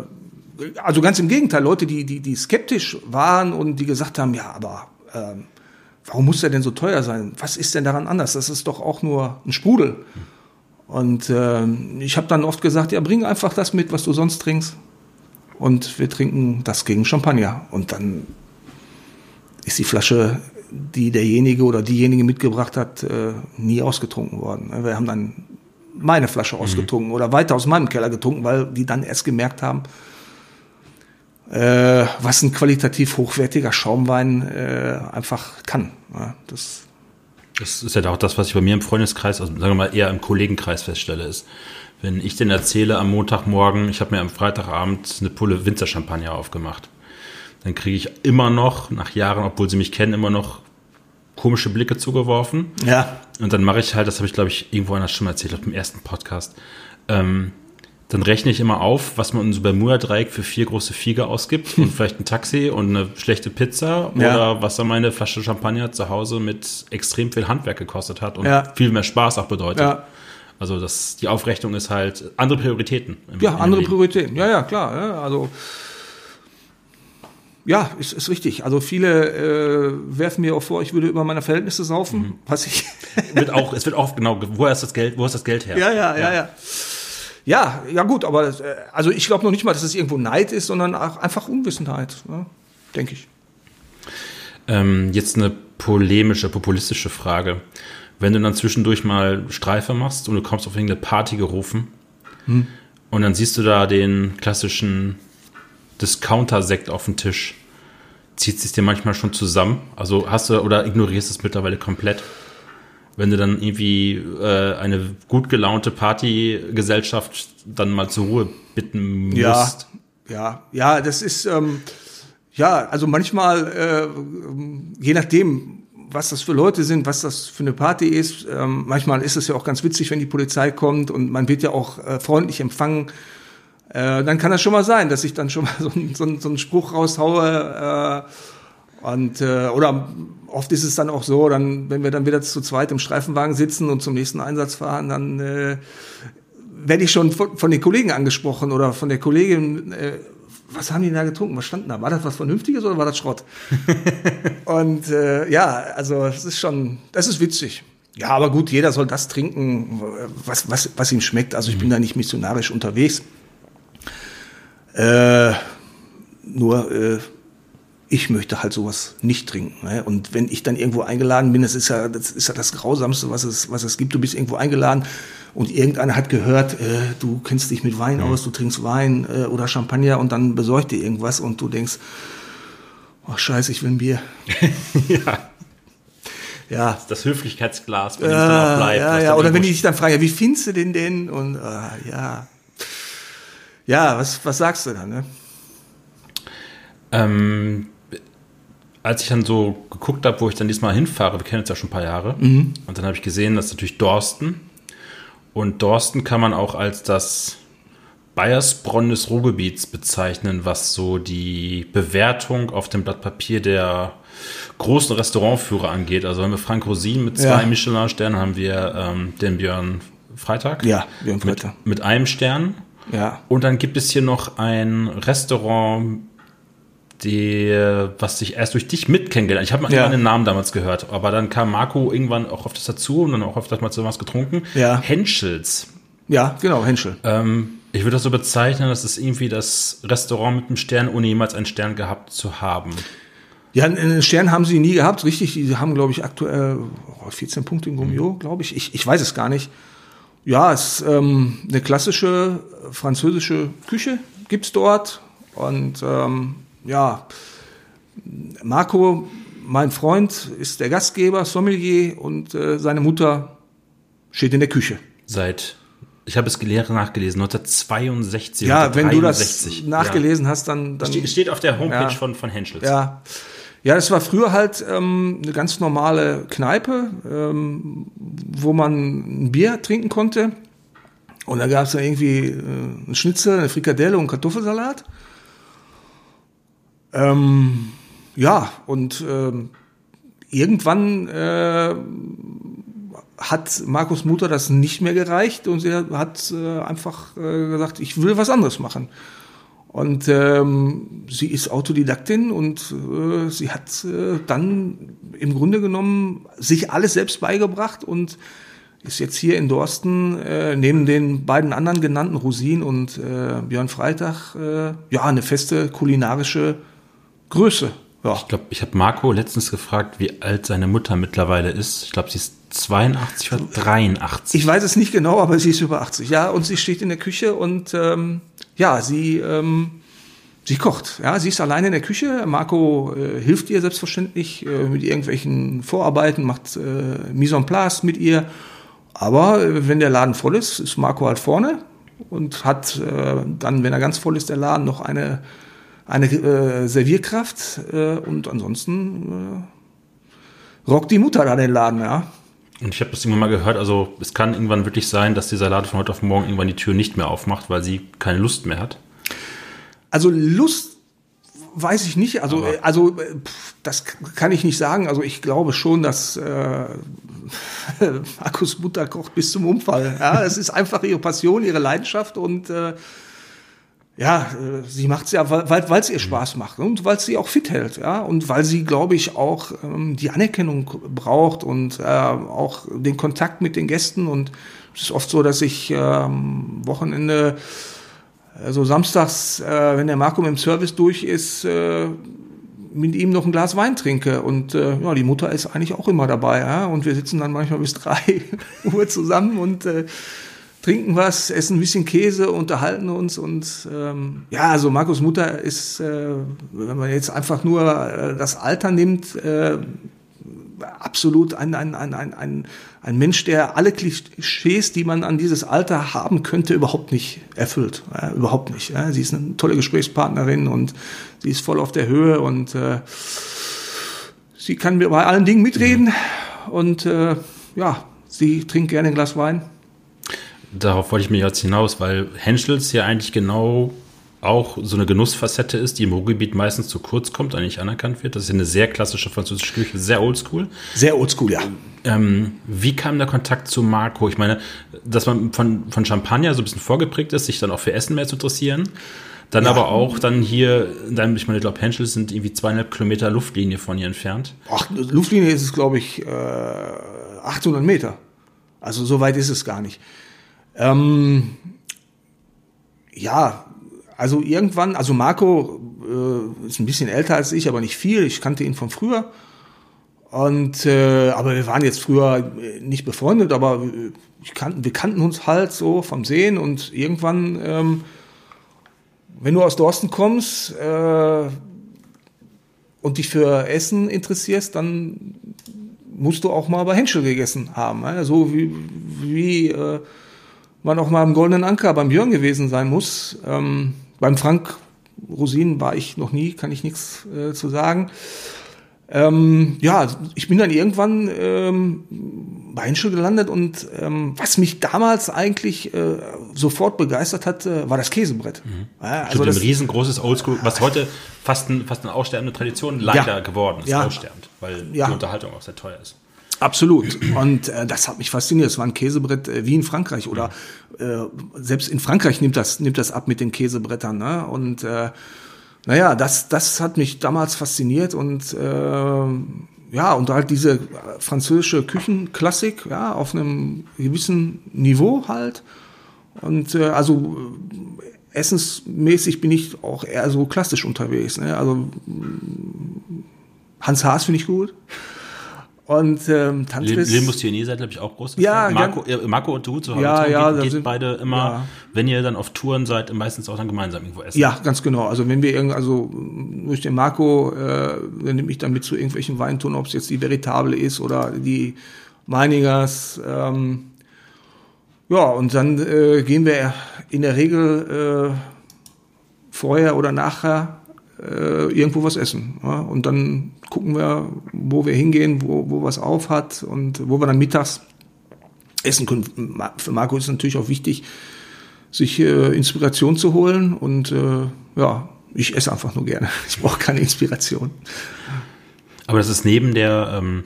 also ganz im Gegenteil, Leute, die, die, die skeptisch waren und die gesagt haben, ja, aber ähm, warum muss der denn so teuer sein? Was ist denn daran anders? Das ist doch auch nur ein Sprudel. Und äh, ich habe dann oft gesagt, ja, bring einfach das mit, was du sonst trinkst und wir trinken das gegen Champagner. Und dann ist die Flasche, die derjenige oder diejenige mitgebracht hat, äh, nie ausgetrunken worden. Wir haben dann meine Flasche mhm. ausgetrunken oder weiter aus meinem Keller getrunken, weil die dann erst gemerkt haben, äh, was ein qualitativ hochwertiger Schaumwein äh, einfach kann. Ja, das Das ist ja auch das, was ich bei mir im Freundeskreis, also sagen wir mal eher im Kollegenkreis feststelle, ist, wenn ich denn erzähle am Montagmorgen, ich habe mir am Freitagabend eine Pulle Winzerchampagner aufgemacht, dann kriege ich immer noch, nach Jahren, obwohl sie mich kennen, immer noch komische Blicke zugeworfen. Ja. Und dann mache ich halt, das habe ich glaube ich irgendwo anders schon mal erzählt, auf dem ersten Podcast, ähm, dann rechne ich immer auf, was man in so Bermuda-Dreieck für vier große Fiege ausgibt und [laughs] vielleicht ein Taxi und eine schlechte Pizza Ja. oder was dann meine Flasche Champagner zu Hause mit extrem viel Handwerk gekostet hat und Ja. viel mehr Spaß auch bedeutet. Ja. Also das, die Aufrechnung ist halt andere Prioritäten. im- Ja, andere. Prioritäten. Ja, ja, klar. Ja, also ja, ist, ist richtig. Also viele äh, werfen mir auch vor, ich würde über meine Verhältnisse saufen, Mhm. was ich. [laughs] Wird auch, es wird auch genau, woher ist das Geld, wo ist das Geld her? ja, ja, ja, ja. Ja, ja gut, aber das, äh, also ich glaube noch nicht mal, dass es irgendwo Neid ist, sondern auch einfach Unwissenheit, ne? denke ich. Ähm, jetzt eine polemische, populistische Frage. Wenn du dann zwischendurch mal Streife machst und du kommst auf irgendeine Party gerufen und dann siehst du da den klassischen Discounter-Sekt auf dem Tisch, zieht sich dir manchmal schon zusammen? Also hast du oder ignorierst es mittlerweile komplett? Wenn du dann irgendwie äh, eine gut gelaunte Partygesellschaft dann mal zur Ruhe bitten musst. Ja, ja, ja, das ist ähm, ja, also manchmal, äh, je nachdem, was das für Leute sind, was das für eine Party ist, ähm, manchmal ist es ja auch ganz witzig, wenn die Polizei kommt und man wird ja auch äh, freundlich empfangen. Äh, dann kann das schon mal sein, dass ich dann schon [laughs] mal so, einen- so, so einen Spruch raushaue. Äh, und äh, oder oft ist es dann auch so, dann, wenn wir dann wieder zu zweit im Streifenwagen sitzen und zum nächsten Einsatz fahren, dann äh, werde ich schon von, von den Kollegen angesprochen oder von der Kollegin, äh, was haben die da getrunken? Was stand da? War das was Vernünftiges oder war das Schrott? [laughs] Und äh, ja, also es ist schon, das ist witzig. Ja, aber gut, jeder soll das trinken, was, was, was ihm schmeckt. Also ich bin da nicht missionarisch unterwegs. Äh, nur äh, ich möchte halt sowas nicht trinken. Ne? Und wenn ich dann irgendwo eingeladen bin, das ist ja das, ist ja das Grausamste, was es, was es gibt. Du bist irgendwo eingeladen und irgendeiner hat gehört, äh, du kennst dich mit Wein aus, du trinkst Wein äh, oder Champagner und dann besorgt dir irgendwas und du denkst, oh scheiße, ich will ein Bier. [laughs] ja. Ja, Das Höflichkeitsglas, wenn es dann auch ja, bleibt. ja, ja. Oder wenn die dich dann fragen, ja, wie findest du den denn? Und ah, ja, ja, was, was sagst du dann? Ne? Ähm, als ich dann so geguckt habe, wo ich dann diesmal hinfahre, wir kennen uns ja schon ein paar Jahre, und dann habe ich gesehen, dass natürlich Dorsten. Und Dorsten kann man auch als das Bayersbronn des Ruhrgebiets bezeichnen, was so die Bewertung auf dem Blatt Papier der großen Restaurantführer angeht. Also haben wir Frank Rosin mit zwei Ja. Michelin-Sternen, haben wir ähm, den Björn Freitag Ja, Björn mit, Freitag. mit einem Stern. Ja, Und dann gibt es hier noch ein Restaurant, die, was ich erst durch dich mit kennengelernt. Ich habe mal Ja. den Namen damals gehört, aber dann kam Marco irgendwann auch auf das dazu und dann auch auf das mal so was getrunken. Ja. Henschels. ja, genau, Henschel. Ähm, ich würde das so bezeichnen, das ist irgendwie das Restaurant mit einem Stern, ohne jemals einen Stern gehabt zu haben. Ja, einen Stern haben sie nie gehabt, richtig. Die haben, glaube ich, aktuell oh, 14 Punkte in Gummio, glaube ich. ich. Ich weiß es gar nicht. Ja, es ist ähm, eine klassische französische Küche gibt's dort. Und ähm, ja, Marco, mein Freund, ist der Gastgeber, Sommelier und äh, seine Mutter steht in der Küche. Seit, ich habe es gelehrt nachgelesen, 1962. Ja, wenn du das 1963. nachgelesen hast, dann, dann Ja. Steht auf der Homepage Ja. von, von Henschels. Ja. Ja, das war früher halt ähm, eine ganz normale Kneipe, ähm, wo man ein Bier trinken konnte. Und da gab es dann irgendwie äh, einen Schnitzel, eine Frikadelle und einen Kartoffelsalat. Ähm, ja, und ähm, irgendwann äh, hat Markus Mutter das nicht mehr gereicht und sie hat äh, einfach äh, gesagt, ich will was anderes machen. Und ähm, sie ist Autodidaktin und äh, sie hat äh, dann im Grunde genommen sich alles selbst beigebracht und ist jetzt hier in Dorsten äh, neben den beiden anderen genannten Rosin und äh, Björn Freitag äh, ja eine feste kulinarische Größe. Ja. Ich glaube, ich habe Marco letztens gefragt, wie alt seine Mutter mittlerweile ist. Ich glaube, sie ist 82 oder 83. Ich weiß es nicht genau, aber sie ist über 80. Ja, und sie steht in der Küche und ähm, ja, sie ähm, Sie kocht, ja, sie ist alleine in der Küche. Marco äh, hilft ihr selbstverständlich äh, mit irgendwelchen Vorarbeiten, macht äh, Mise en place mit ihr. Aber äh, wenn der Laden voll ist, ist Marco halt vorne und hat äh, dann, wenn er ganz voll ist, der Laden noch eine, eine äh, Servierkraft äh, und ansonsten äh, rockt die Mutter da den Laden, ja. Und ich habe das irgendwann mal gehört, also es kann irgendwann wirklich sein, dass dieser Laden von heute auf morgen irgendwann die Tür nicht mehr aufmacht, weil sie keine Lust mehr hat. Also Lust weiß ich nicht. Also, Aber- äh, also äh, pff, das kann ich nicht sagen. Also ich glaube schon, dass äh, [laughs] Markus Mutter kocht bis zum Unfall. Ja, es ist einfach ihre Passion, ihre Leidenschaft und äh, ja, äh, sie macht es ja, weil weil es ihr Spaß macht und weil sie auch fit hält, ja, und weil sie, glaube ich, auch ähm, die Anerkennung braucht und äh, auch den Kontakt mit den Gästen und es ist oft so, dass ich ähm, Wochenende also samstags, äh, wenn der Marco mit dem Service durch ist, äh, mit ihm noch ein Glas Wein trinke. Und äh, ja, die Mutter ist eigentlich auch immer dabei. Ja? Und wir sitzen dann manchmal bis [laughs] drei Uhr zusammen und äh, trinken was, essen ein bisschen Käse, unterhalten uns. Und ähm, ja, also Markus Mutter ist, äh, wenn man jetzt einfach nur äh, das Alter nimmt, äh, absolut ein, ein, ein, ein, ein, ein Mensch, der alle Klischees, die man an dieses Alter haben könnte, überhaupt nicht erfüllt. Ja, überhaupt nicht. Ja. Sie ist eine tolle Gesprächspartnerin und sie ist voll auf der Höhe und äh, sie kann mir bei allen Dingen mitreden und äh, ja, sie trinkt gerne ein Glas Wein. Darauf wollte ich mir jetzt hinaus, weil Henschels ja eigentlich genau auch so eine Genussfacette ist, die im Ruhrgebiet meistens zu kurz kommt, eigentlich anerkannt wird. Das ist eine sehr klassische französische Küche, sehr oldschool. Sehr oldschool, ja. Ähm, wie kam der Kontakt zu Marco? Ich meine, dass man von, von Champagner so ein bisschen vorgeprägt ist, sich dann auch für Essen mehr zu interessieren. Dann Ja. aber auch dann hier, dann, ich meine, ich glaube, Henschels sind irgendwie zweieinhalb Kilometer Luftlinie von hier entfernt. Ach, Luftlinie ist es, glaube ich, äh, 800 Meter. Also so weit ist es gar nicht. Ähm, ja, also irgendwann, also Marco äh, ist ein bisschen älter als ich, aber nicht viel. Ich kannte ihn von früher. Und äh, aber wir waren jetzt früher äh, nicht befreundet, aber äh, ich kannten, wir kannten uns halt so vom Sehen und irgendwann, ähm, wenn du aus Dorsten kommst äh, und dich für Essen interessierst, dann musst du auch mal bei Henschel gegessen haben. Ja? So wie, wie äh, man auch mal im Goldenen Anker beim Björn gewesen sein muss. Ähm, beim Frank Rosin war ich noch nie, kann ich nichts äh, zu sagen. Ähm, ja, ich bin dann irgendwann ähm, bei Henschel gelandet und ähm, was mich damals eigentlich äh, sofort begeistert hat, äh, war das Käsebrett. Ja, Also also ein das, riesengroßes Oldschool, was heute fast, ein, fast eine aussterbende Tradition leider Ja. geworden ist, Ja. aussterbend, weil Ja. die Unterhaltung auch sehr teuer ist. Absolut. Und äh, das hat mich fasziniert. Es war ein Käsebrett äh, wie in Frankreich oder äh, selbst in Frankreich nimmt das nimmt das ab mit den Käsebrettern. Ne? Und äh, naja, das das hat mich damals fasziniert und äh, ja und halt diese äh, französische Küchenklassik ja auf einem gewissen Niveau halt und äh, also äh, essensmäßig bin ich auch eher so klassisch unterwegs. Ne? Also mh, Hans Haas finde ich gut. Und ähm, Tantris. Limbus Tionier seid, glaube ich, auch groß. Ja, Marco, äh, Marco und du zu Hause Ja, ja, geht, geht sind- beide immer, ja. wenn ihr dann auf Touren seid, meistens auch dann gemeinsam irgendwo essen. Ja, ganz genau. Also wenn wir irgend, also durch den Marco, äh, der nimmt mich dann mit zu irgendwelchen Weintouren, ob es jetzt die Veritable ist oder die Meiningers. Ähm, ja, und dann äh, gehen wir in der Regel äh, vorher oder nachher äh, irgendwo was essen. Ja? Und dann gucken wir, wo wir hingehen, wo, wo was auf hat und wo wir dann mittags essen können. Für Marco ist natürlich auch wichtig, sich äh, Inspiration zu holen und äh, ja, ich esse einfach nur gerne. [laughs] Ich brauche keine Inspiration. Aber das ist neben der ähm,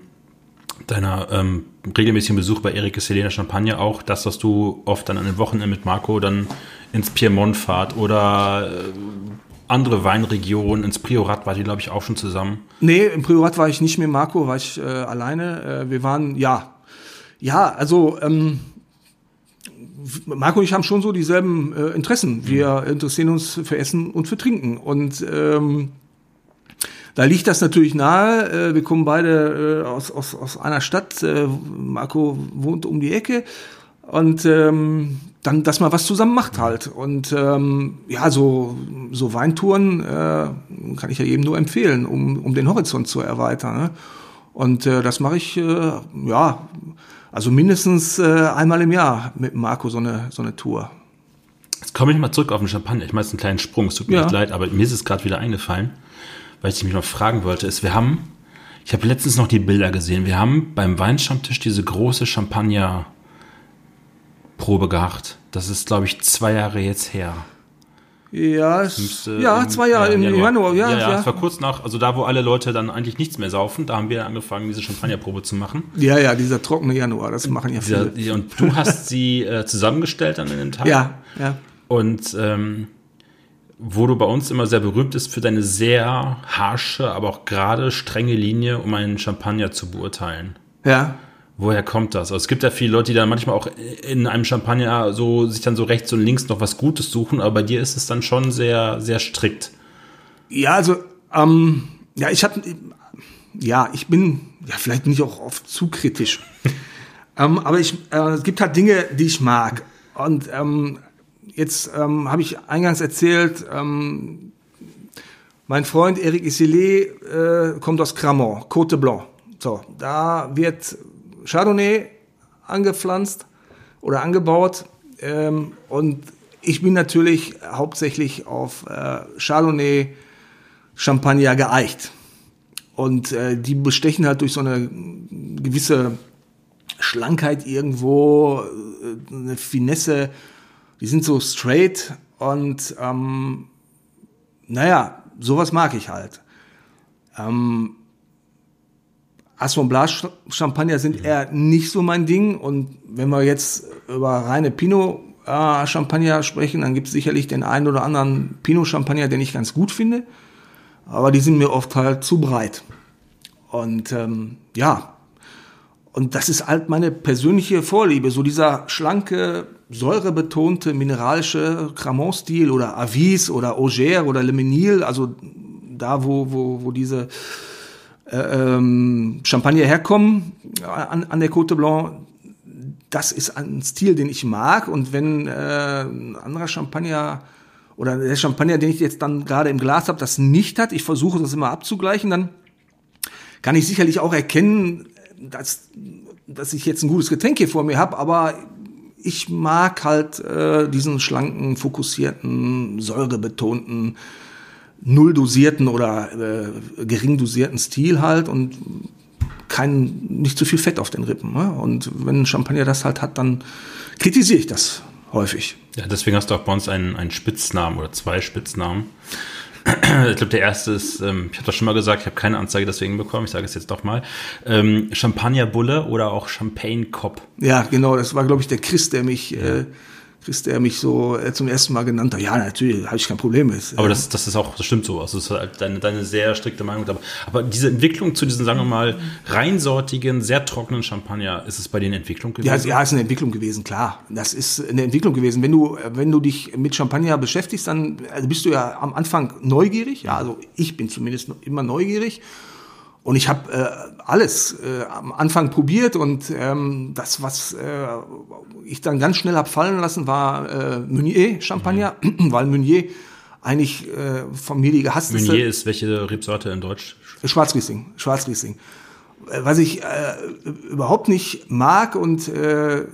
deiner ähm, regelmäßigen Besuch bei Erik Selena Champagne auch das, was du oft dann an den Wochenenden mit Marco dann ins Piemont fahrt oder äh, andere Weinregionen, ins Priorat war die, glaube ich, auch schon zusammen. Nee, im Priorat war ich nicht mit Marco, war ich äh, alleine. Äh, wir waren, ja, ja, also ähm, Marco und ich haben schon so dieselben äh, Interessen. Wir interessieren uns für Essen und für Trinken. Und ähm, da liegt das natürlich nahe. Äh, wir kommen beide äh, aus, aus, aus einer Stadt. Äh, Marco wohnt um die Ecke. Und ähm, dann, dass man was zusammen macht halt. Und ähm, ja, so, so Weintouren äh, kann ich ja jedem nur empfehlen, um, um den Horizont zu erweitern. Ne? Und äh, das mache ich, äh, ja, also mindestens äh, einmal im Jahr mit Marco so eine, so eine Tour. Jetzt komme ich mal zurück auf den Champagner. Ich mache jetzt einen kleinen Sprung, es tut mir Ja. echt leid, aber mir ist es gerade wieder eingefallen, weil ich mich noch fragen wollte, ist, wir haben, ich habe letztens noch die Bilder gesehen, wir haben beim Weinstammtisch diese große Champagner-Probe gehabt. Das ist, glaube ich, zwei Jahre jetzt her. Ja, Müsste ja im- zwei Jahre im Januar. Ja, ja, ja, es war kurz nach, also da, wo alle Leute dann eigentlich nichts mehr saufen, da haben wir angefangen, diese Champagnerprobe zu machen. ja, ja, dieser trockene Januar, das machen ja Dieser, viele. die, und du hast sie äh, zusammengestellt dann in den Tag. Ja, ja. Und ähm, wo du bei uns immer sehr berühmt ist für deine sehr harsche, aber auch gerade strenge Linie, um einen Champagner zu beurteilen. Ja, Woher kommt das? Also es gibt ja viele Leute, die dann manchmal auch in einem Champagner so sich dann so rechts und links noch was Gutes suchen, aber bei dir ist es dann schon sehr, sehr strikt. Ja, also, ähm, ja, ich habe, ja, ich bin, ja, vielleicht bin ich auch oft zu kritisch. [laughs] ähm, aber ich, äh, es gibt halt Dinge, die ich mag. Und ähm, jetzt ähm, habe ich eingangs erzählt, ähm, mein Freund Eric Isilé äh, kommt aus Cramont, Côte Blanc. So, da wird Chardonnay angepflanzt oder angebaut. Ähm, und ich bin natürlich hauptsächlich auf äh, Chardonnay, Champagner geeicht. Und äh, die bestechen halt durch so eine gewisse Schlankheit irgendwo, äh, eine Finesse. Die sind so straight und ähm, naja, sowas mag ich halt. Ähm, Assemblage Champagner sind eher nicht so mein Ding. Und wenn wir jetzt über reine Pinot äh, Champagner sprechen, dann gibt es sicherlich den einen oder anderen Pinot Champagner, den ich ganz gut finde. Aber die sind mir oft halt zu breit. Und ähm, ja, und das ist halt meine persönliche Vorliebe, so dieser schlanke, säurebetonte, mineralische Cramont-Stil oder Avis oder Auger oder Le Menil, also da, wo, wo, wo diese ähm, Champagner herkommen an, an der Côte Blanc, das ist ein Stil, den ich mag. Und wenn äh, ein anderer Champagner oder der Champagner, den ich jetzt dann gerade im Glas habe, das nicht hat, ich versuche das immer abzugleichen, dann kann ich sicherlich auch erkennen, dass, dass ich jetzt ein gutes Getränk hier vor mir habe, aber ich mag halt äh, diesen schlanken, fokussierten, säurebetonten, null dosierten oder äh, gering dosierten Stil halt und kein, nicht zu viel Fett auf den Rippen. Ne? Und wenn ein Champagner das halt hat, dann kritisiere ich das häufig. Ja, deswegen hast du auch bei uns einen, einen Spitznamen oder zwei Spitznamen. [clears throat] Ich glaube, der erste ist, ähm, ich habe das schon mal gesagt, ich habe keine Anzeige deswegen bekommen, ich sage es jetzt doch mal. Ähm, Champagnerbulle oder auch Champagne Cop. Ja, genau, das war, glaube ich, der Chris, der mich, äh, Chris, der mich so äh, zum ersten Mal genannt hat. Ja, natürlich, habe ich kein Problem mit. Aber das, das ist auch, das stimmt so. Also das ist halt deine, deine sehr strikte Meinung. Aber, aber diese Entwicklung zu diesen, sagen wir mal, reinsortigen, sehr trockenen Champagner, ist es bei den Entwicklung gewesen? Ja, es- ja, ist eine Entwicklung gewesen, klar. Das ist eine Entwicklung gewesen. Wenn du, wenn du dich mit Champagner beschäftigst, dann also bist du ja am Anfang neugierig. Ja, also ich bin zumindest immer neugierig. Und ich habe äh, alles äh, am Anfang probiert und ähm, das, was äh, ich dann ganz schnell hab fallen lassen, war äh, Meunier Champagner, [clears throat] weil Meunier eigentlich äh, von mir die gehassteste Meunier ist welche Rebsorte in Deutsch? Schwarzriesling, Schwarzriesling. Äh, Was ich äh, überhaupt nicht mag und äh,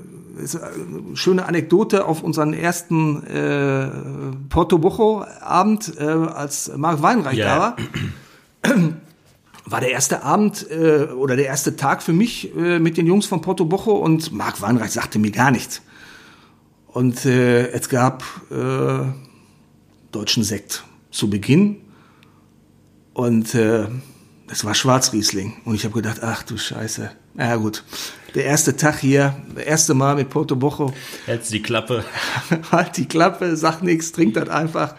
ist eine schöne Anekdote auf unseren ersten äh, Porto Bocho Abend, äh, als Marc Weinreich Ja. da war, [clears throat] [clears throat] war der erste Abend äh, oder der erste Tag für mich äh, mit den Jungs von Porto Bocho und Marc Weinreich sagte mir gar nichts. Und äh, es gab äh, deutschen Sekt zu Beginn und äh, das war Schwarzriesling. Und ich habe gedacht, ach du Scheiße. Na ja, gut. Der erste Tag hier, das erste Mal mit Porto Bocho, Hältst die Klappe. [laughs] halt die Klappe, sagt nichts, trinkt das einfach.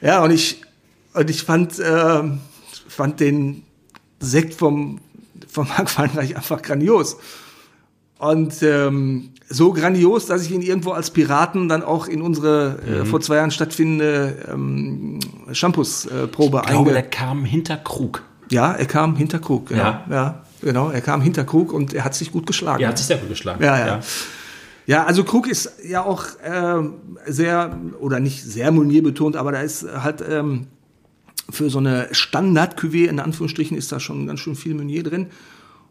Ja, und ich, und ich fand, äh, fand den Sekt vom, vom Marc Weinreich einfach grandios. Und ähm, so grandios, dass ich ihn irgendwo als Piraten dann auch in unsere äh, vor zwei Jahren stattfindende ähm, Shampoos-Probe Ich glaube, der kam hinter Krug. Ja, er kam hinter Krug. Genau. Ja. Ja. ja, genau. Er kam hinter Krug und er hat sich gut geschlagen. Er hat sich sehr gut geschlagen. Ja, ja. Ja, also Krug ist ja auch äh, sehr, oder nicht sehr Meunier betont, aber da ist halt ähm, für so eine Standard-Cuvée, in Anführungsstrichen, ist da schon ganz schön viel Meunier drin.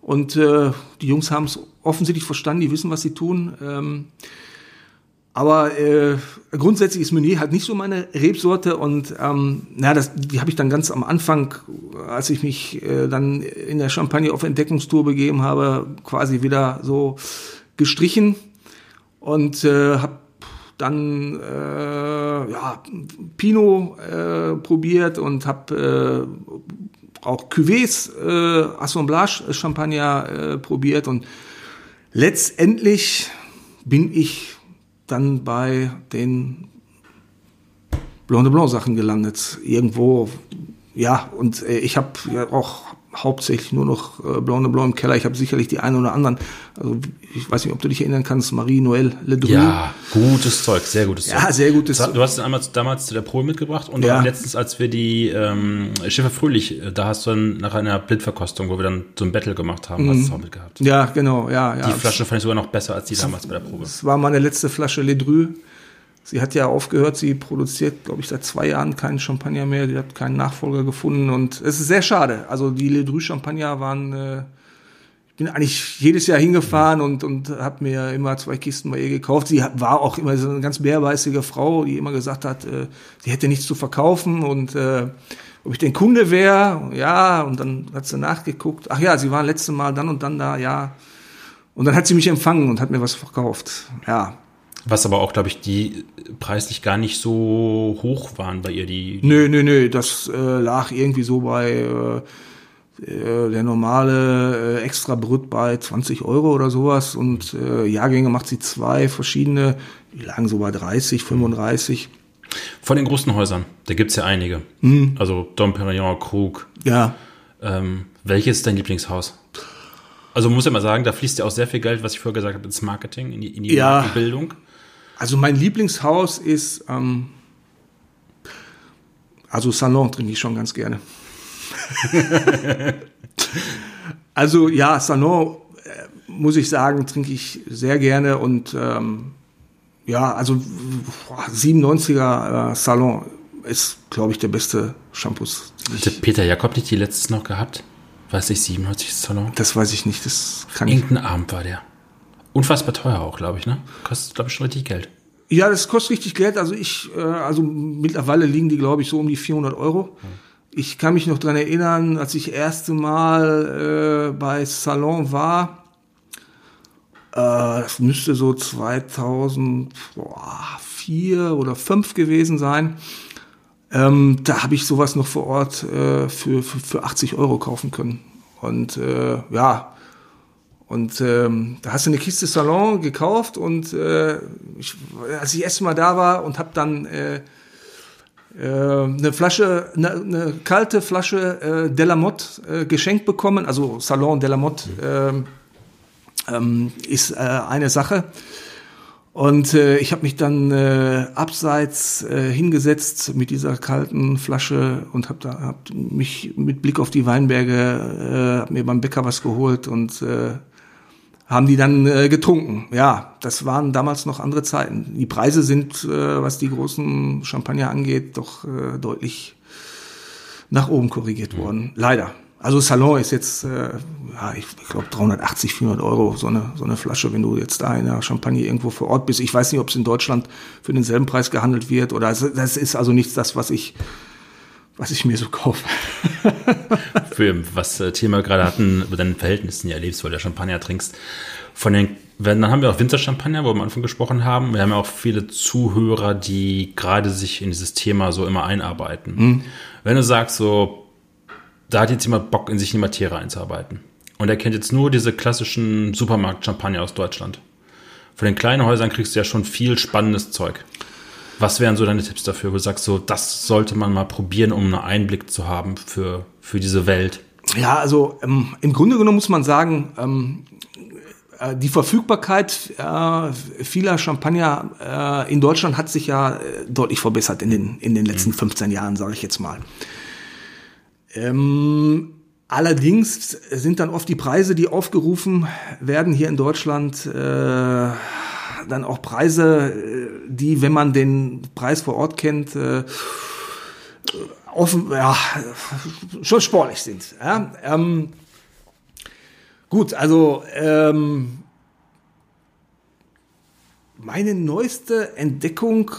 Und äh, die Jungs haben es offensichtlich verstanden, die wissen, was sie tun. Ähm, aber äh, grundsätzlich ist Meunier halt nicht so meine Rebsorte und ähm, na, das, die habe ich dann ganz am Anfang, als ich mich äh, dann in der Champagne auf Entdeckungstour begeben habe, quasi wieder so gestrichen und äh, habe dann äh, ja, Pinot äh, probiert und habe äh, auch Cuvées äh, Assemblage Champagner äh, probiert und letztendlich bin ich dann bei den Blanc de Blanc Sachen gelandet. Irgendwo, ja, und äh, ich habe ja auch hauptsächlich nur noch äh, Blanc de Blanc im Keller. Ich habe sicherlich die einen oder anderen. Also ich weiß nicht, ob du dich erinnern kannst, Marie Noël Ledru. Ja, gutes Zeug, sehr gutes Zeug. Ja, sehr gutes Zeug. Du hast es einmal damals zu der Probe mitgebracht und ja. letztens, als wir die ähm, Schiffe Fröhlich, äh, da hast du dann nach einer Blindverkostung, wo wir dann so ein Battle gemacht haben, mhm. hast du es auch mitgehabt. Ja, genau, ja, ja. Die Flasche fand ich sogar noch besser als die damals bei der Probe. Das war meine letzte Flasche Ledru. Sie hat ja aufgehört, sie produziert, glaube ich, seit zwei Jahren keinen Champagner mehr. Sie hat keinen Nachfolger gefunden und es ist sehr schade. Also die Ledru Champagner waren, äh, ich bin eigentlich jedes Jahr hingefahren und, und habe mir immer zwei Kisten bei ihr gekauft. Sie war auch immer so eine ganz bärbeißige Frau, die immer gesagt hat, äh, sie hätte nichts zu verkaufen und äh, ob ich den Kunde wäre, ja, und dann hat sie nachgeguckt. Ach ja, sie war letzte Mal dann und dann da, ja. Und dann hat sie mich empfangen und hat mir was verkauft. Ja, was aber auch, glaube ich, die preislich gar nicht so hoch waren bei ihr. Die, die nö, nö, nö, das äh, lag irgendwie so bei äh, äh der normale äh, extra Brut bei 20 Euro oder sowas und äh, Jahrgänge macht sie zwei verschiedene, die lagen so bei 30, 35. Von den großen Häusern, da gibt's ja einige. Mhm. Also Dom Perignon, Krug. Ja. Ähm, welches ist dein Lieblingshaus? Also muss ja mal sagen, da fließt ja auch sehr viel Geld, was ich vorher gesagt habe, ins Marketing, in die, in die ja. Bildung. Also mein Lieblingshaus ist, ähm, also Salon trinke ich schon ganz gerne. [laughs] also ja, Salon, äh, muss ich sagen, trinke ich sehr gerne und ähm, ja, also 97er äh, Salon ist, glaube ich, der beste Shampoo. Hatte Peter Jakob nicht die letztes noch gehabt? Weiß ich, 97 Salon? Das weiß ich nicht. Das kann Irgendein ich. Abend war der. Unfassbar teuer auch, glaube ich, ne? Kostet, glaube ich, schon richtig Geld. Ja, das kostet richtig Geld. Also ich, äh, also mittlerweile liegen die, glaube ich, so um die 400 Euro. Ich kann mich noch dran erinnern, als ich erste Mal äh, bei Salon war. Äh, das müsste so 2004 oder 5 gewesen sein. Ähm, da habe ich sowas noch vor Ort äh, für, für, für 80 Euro kaufen können. Und äh, ja, und ähm, da hast du eine Kiste Salon gekauft und äh, ich, als ich erst mal da war und habe dann äh, äh, eine Flasche, eine, eine kalte Flasche äh, Delamotte äh, geschenkt bekommen, also Salon Delamotte äh, ähm, ist äh, eine Sache. Und äh, ich habe mich dann äh, abseits äh, hingesetzt mit dieser kalten Flasche und habe da hab mich mit Blick auf die Weinberge, äh, hab mir beim Bäcker was geholt und äh, haben die dann äh, getrunken. Ja, das waren damals noch andere Zeiten. Die Preise sind, äh, was die großen Champagner angeht, doch äh, deutlich nach oben korrigiert mhm. worden. Leider. Also Salon ist jetzt, äh, ja, ich, ich glaube 380, 400 Euro so eine, so eine Flasche, wenn du jetzt da in der Champagne irgendwo vor Ort bist. Ich weiß nicht, ob es in Deutschland für denselben Preis gehandelt wird oder das ist also nichts das, was ich was ich mir so kaufe. [laughs] Für was äh, Thema gerade hatten, über deinen Verhältnissen ja lebst, weil du Champagner trinkst. Von den, dann haben wir auch Winterchampagner, wo wir am Anfang gesprochen haben. Wir haben ja auch viele Zuhörer, die gerade sich in dieses Thema so immer einarbeiten. Mhm. Wenn du sagst, so, da hat jetzt jemand Bock, in sich in die Materie einzuarbeiten. Und er kennt jetzt nur diese klassischen Supermarkt-Champagner aus Deutschland. Von den kleinen Häusern kriegst du ja schon viel spannendes Zeug. Was wären so deine Tipps dafür, wo du sagst, so, das sollte man mal probieren, um einen Einblick zu haben für, für diese Welt? Ja, also ähm, im Grunde genommen muss man sagen, ähm, äh, die Verfügbarkeit äh, vieler Champagner äh, in Deutschland hat sich ja äh, deutlich verbessert in den, in den letzten 15 mhm. Jahren, sage ich jetzt mal. Ähm, allerdings sind dann oft die Preise, die aufgerufen werden hier in Deutschland, äh, dann auch Preise, äh, die, wenn man den Preis vor Ort kennt, äh, offen, ja, schon sportlich sind. Ja? Ähm, gut, also ähm, meine neueste Entdeckung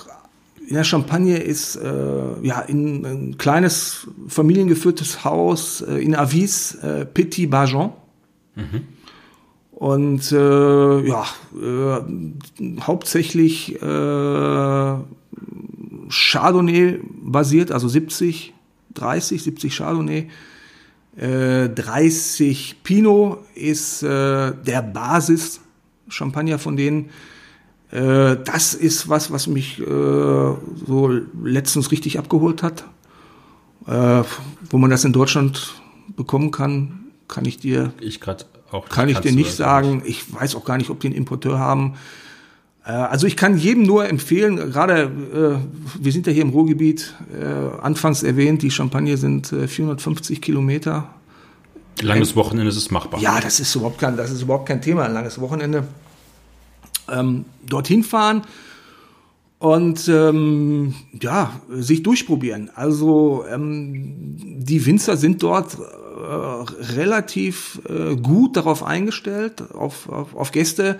in der Champagne ist äh, ja in ein kleines familiengeführtes Haus äh, in Avis, äh, Petit Bargeon. Mhm. Und äh, ja, äh, hauptsächlich äh, Chardonnay basiert, also 70, 30, 70 Chardonnay. Äh, 30 Pinot ist äh, der Basis Champagner von denen. Äh, das ist was, was mich äh, so letztens richtig abgeholt hat. Wo man das in Deutschland bekommen kann, kann ich dir, ich auch kann ich dir nicht sagen. Ich weiß auch gar nicht, ob die einen Importeur haben. Äh, also ich kann jedem nur empfehlen, gerade äh, wir sind ja hier im Ruhrgebiet, äh, anfangs erwähnt, die Champagne sind äh, 450 Kilometer. Langes Wochenende ist es machbar. Ja, das ist überhaupt kein, das ist überhaupt kein Thema, ein langes Wochenende ähm, dorthin fahren und ähm, ja, sich durchprobieren. Also ähm, die Winzer sind dort relativ äh, gut darauf eingestellt, auf, auf, auf Gäste.